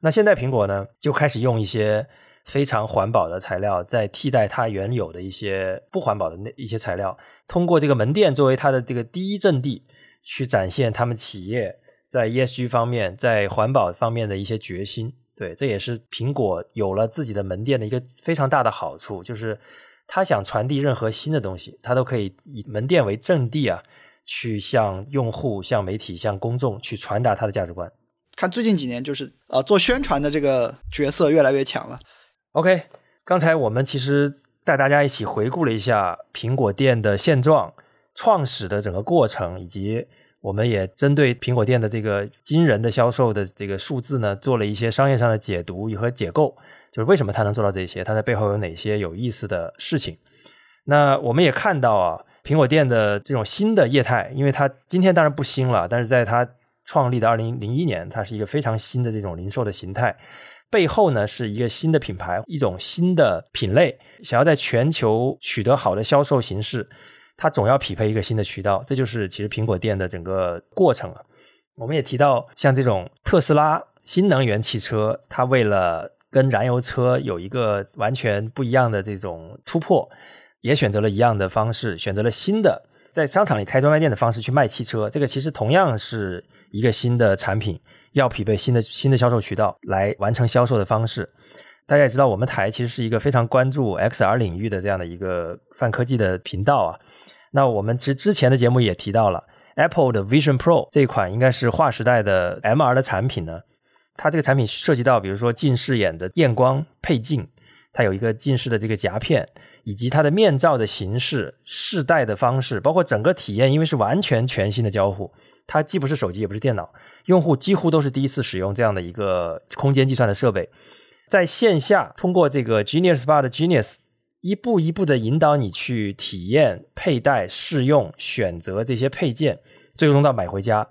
那现在苹果呢，就开始用一些非常环保的材料，在替代它原有的一些不环保的那一些材料，通过这个门店作为它的这个第一阵地，去展现他们企业。在 ESG 方面，在环保方面的一些决心，对，这也是苹果有了自己的门店的一个非常大的好处，就是他想传递任何新的东西，他都可以以门店为阵地啊，去向用户、向媒体、向公众去传达他的价值观。看最近几年，就是呃做宣传的这个角色越来越强了。OK，刚才我们其实带大家一起回顾了一下苹果店的现状、创始的整个过程，以及我们也针对苹果店的这个惊人的销售的这个数字呢，做了一些商业上的解读和解构，就是为什么它能做到这些，它在背后有哪些有意思的事情。那我们也看到啊，苹果店的这种新的业态，因为它今天当然不新了，但是在它创立的二零零一年，它是一个非常新的这种零售的形态，背后呢是一个新的品牌，一种新的品类，想要在全球取得好的销售形式，它总要匹配一个新的渠道，这就是其实苹果店的整个过程了。我们也提到，像这种特斯拉新能源汽车，它为了跟燃油车有一个完全不一样的这种突破，也选择了一样的方式，选择了新的在商场里开专卖店的方式去卖汽车。这个其实同样是一个新的产品，要匹配新的新的销售渠道来完成销售的方式。大家也知道，我们台其实是一个非常关注 XR 领域的这样的一个泛科技的频道啊。那我们其实之前的节目也提到了 Apple 的 Vision Pro 这款应该是划时代的 MR 的产品呢。它这个产品涉及到，比如说近视眼的验光配镜，它有一个近视的这个夹片，以及它的面罩的形式、试戴的方式，包括整个体验，因为是完全全新的交互。它既不是手机，也不是电脑，用户几乎都是第一次使用这样的一个空间计算的设备。在线下，通过这个 Genius Bar 的 Genius，一步一步的引导你去体验、佩戴、试用、选择这些配件，最终到买回家。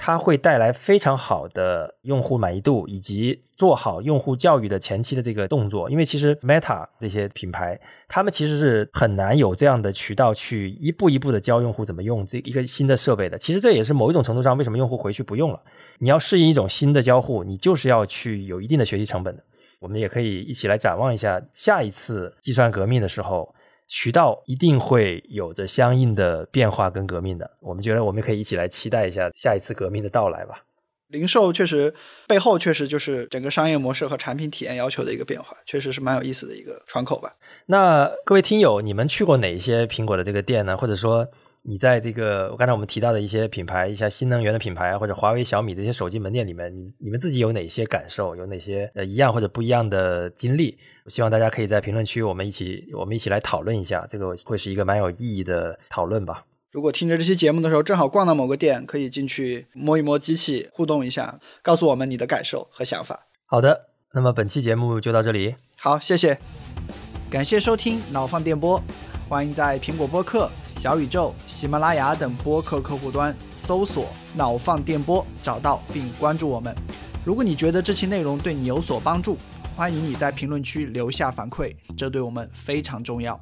它会带来非常好的用户满意度，以及做好用户教育的前期的这个动作。因为其实 Meta 这些品牌，他们其实是很难有这样的渠道去一步一步的教用户怎么用这一个新的设备的。其实这也是某一种程度上为什么用户回去不用了。你要适应一种新的交互，你就是要去有一定的学习成本的。我们也可以一起来展望一下下一次计算革命的时候。渠道一定会有着相应的变化跟革命的，我们觉得我们可以一起来期待一下下一次革命的到来吧。零售确实背后确实就是整个商业模式和产品体验要求的一个变化，确实是蛮有意思的一个窗口吧。那各位听友，你们去过哪一些苹果的这个店呢？或者说？你在这个，我刚才我们提到的一些品牌，一些新能源的品牌或者华为、小米这些手机门店里面，你你们自己有哪些感受？有哪些呃一样或者不一样的经历？我希望大家可以在评论区我们一起我们一起来讨论一下，这个会是一个蛮有意义的讨论吧。如果听着这期节目的时候正好逛到某个店，可以进去摸一摸机器，互动一下，告诉我们你的感受和想法。好的，那么本期节目就到这里。好，谢谢，感谢收听脑放电波，欢迎在苹果播客。小宇宙、喜马拉雅等播客客户端搜索“脑放电波”，找到并关注我们。如果你觉得这期内容对你有所帮助，欢迎你在评论区留下反馈，这对我们非常重要。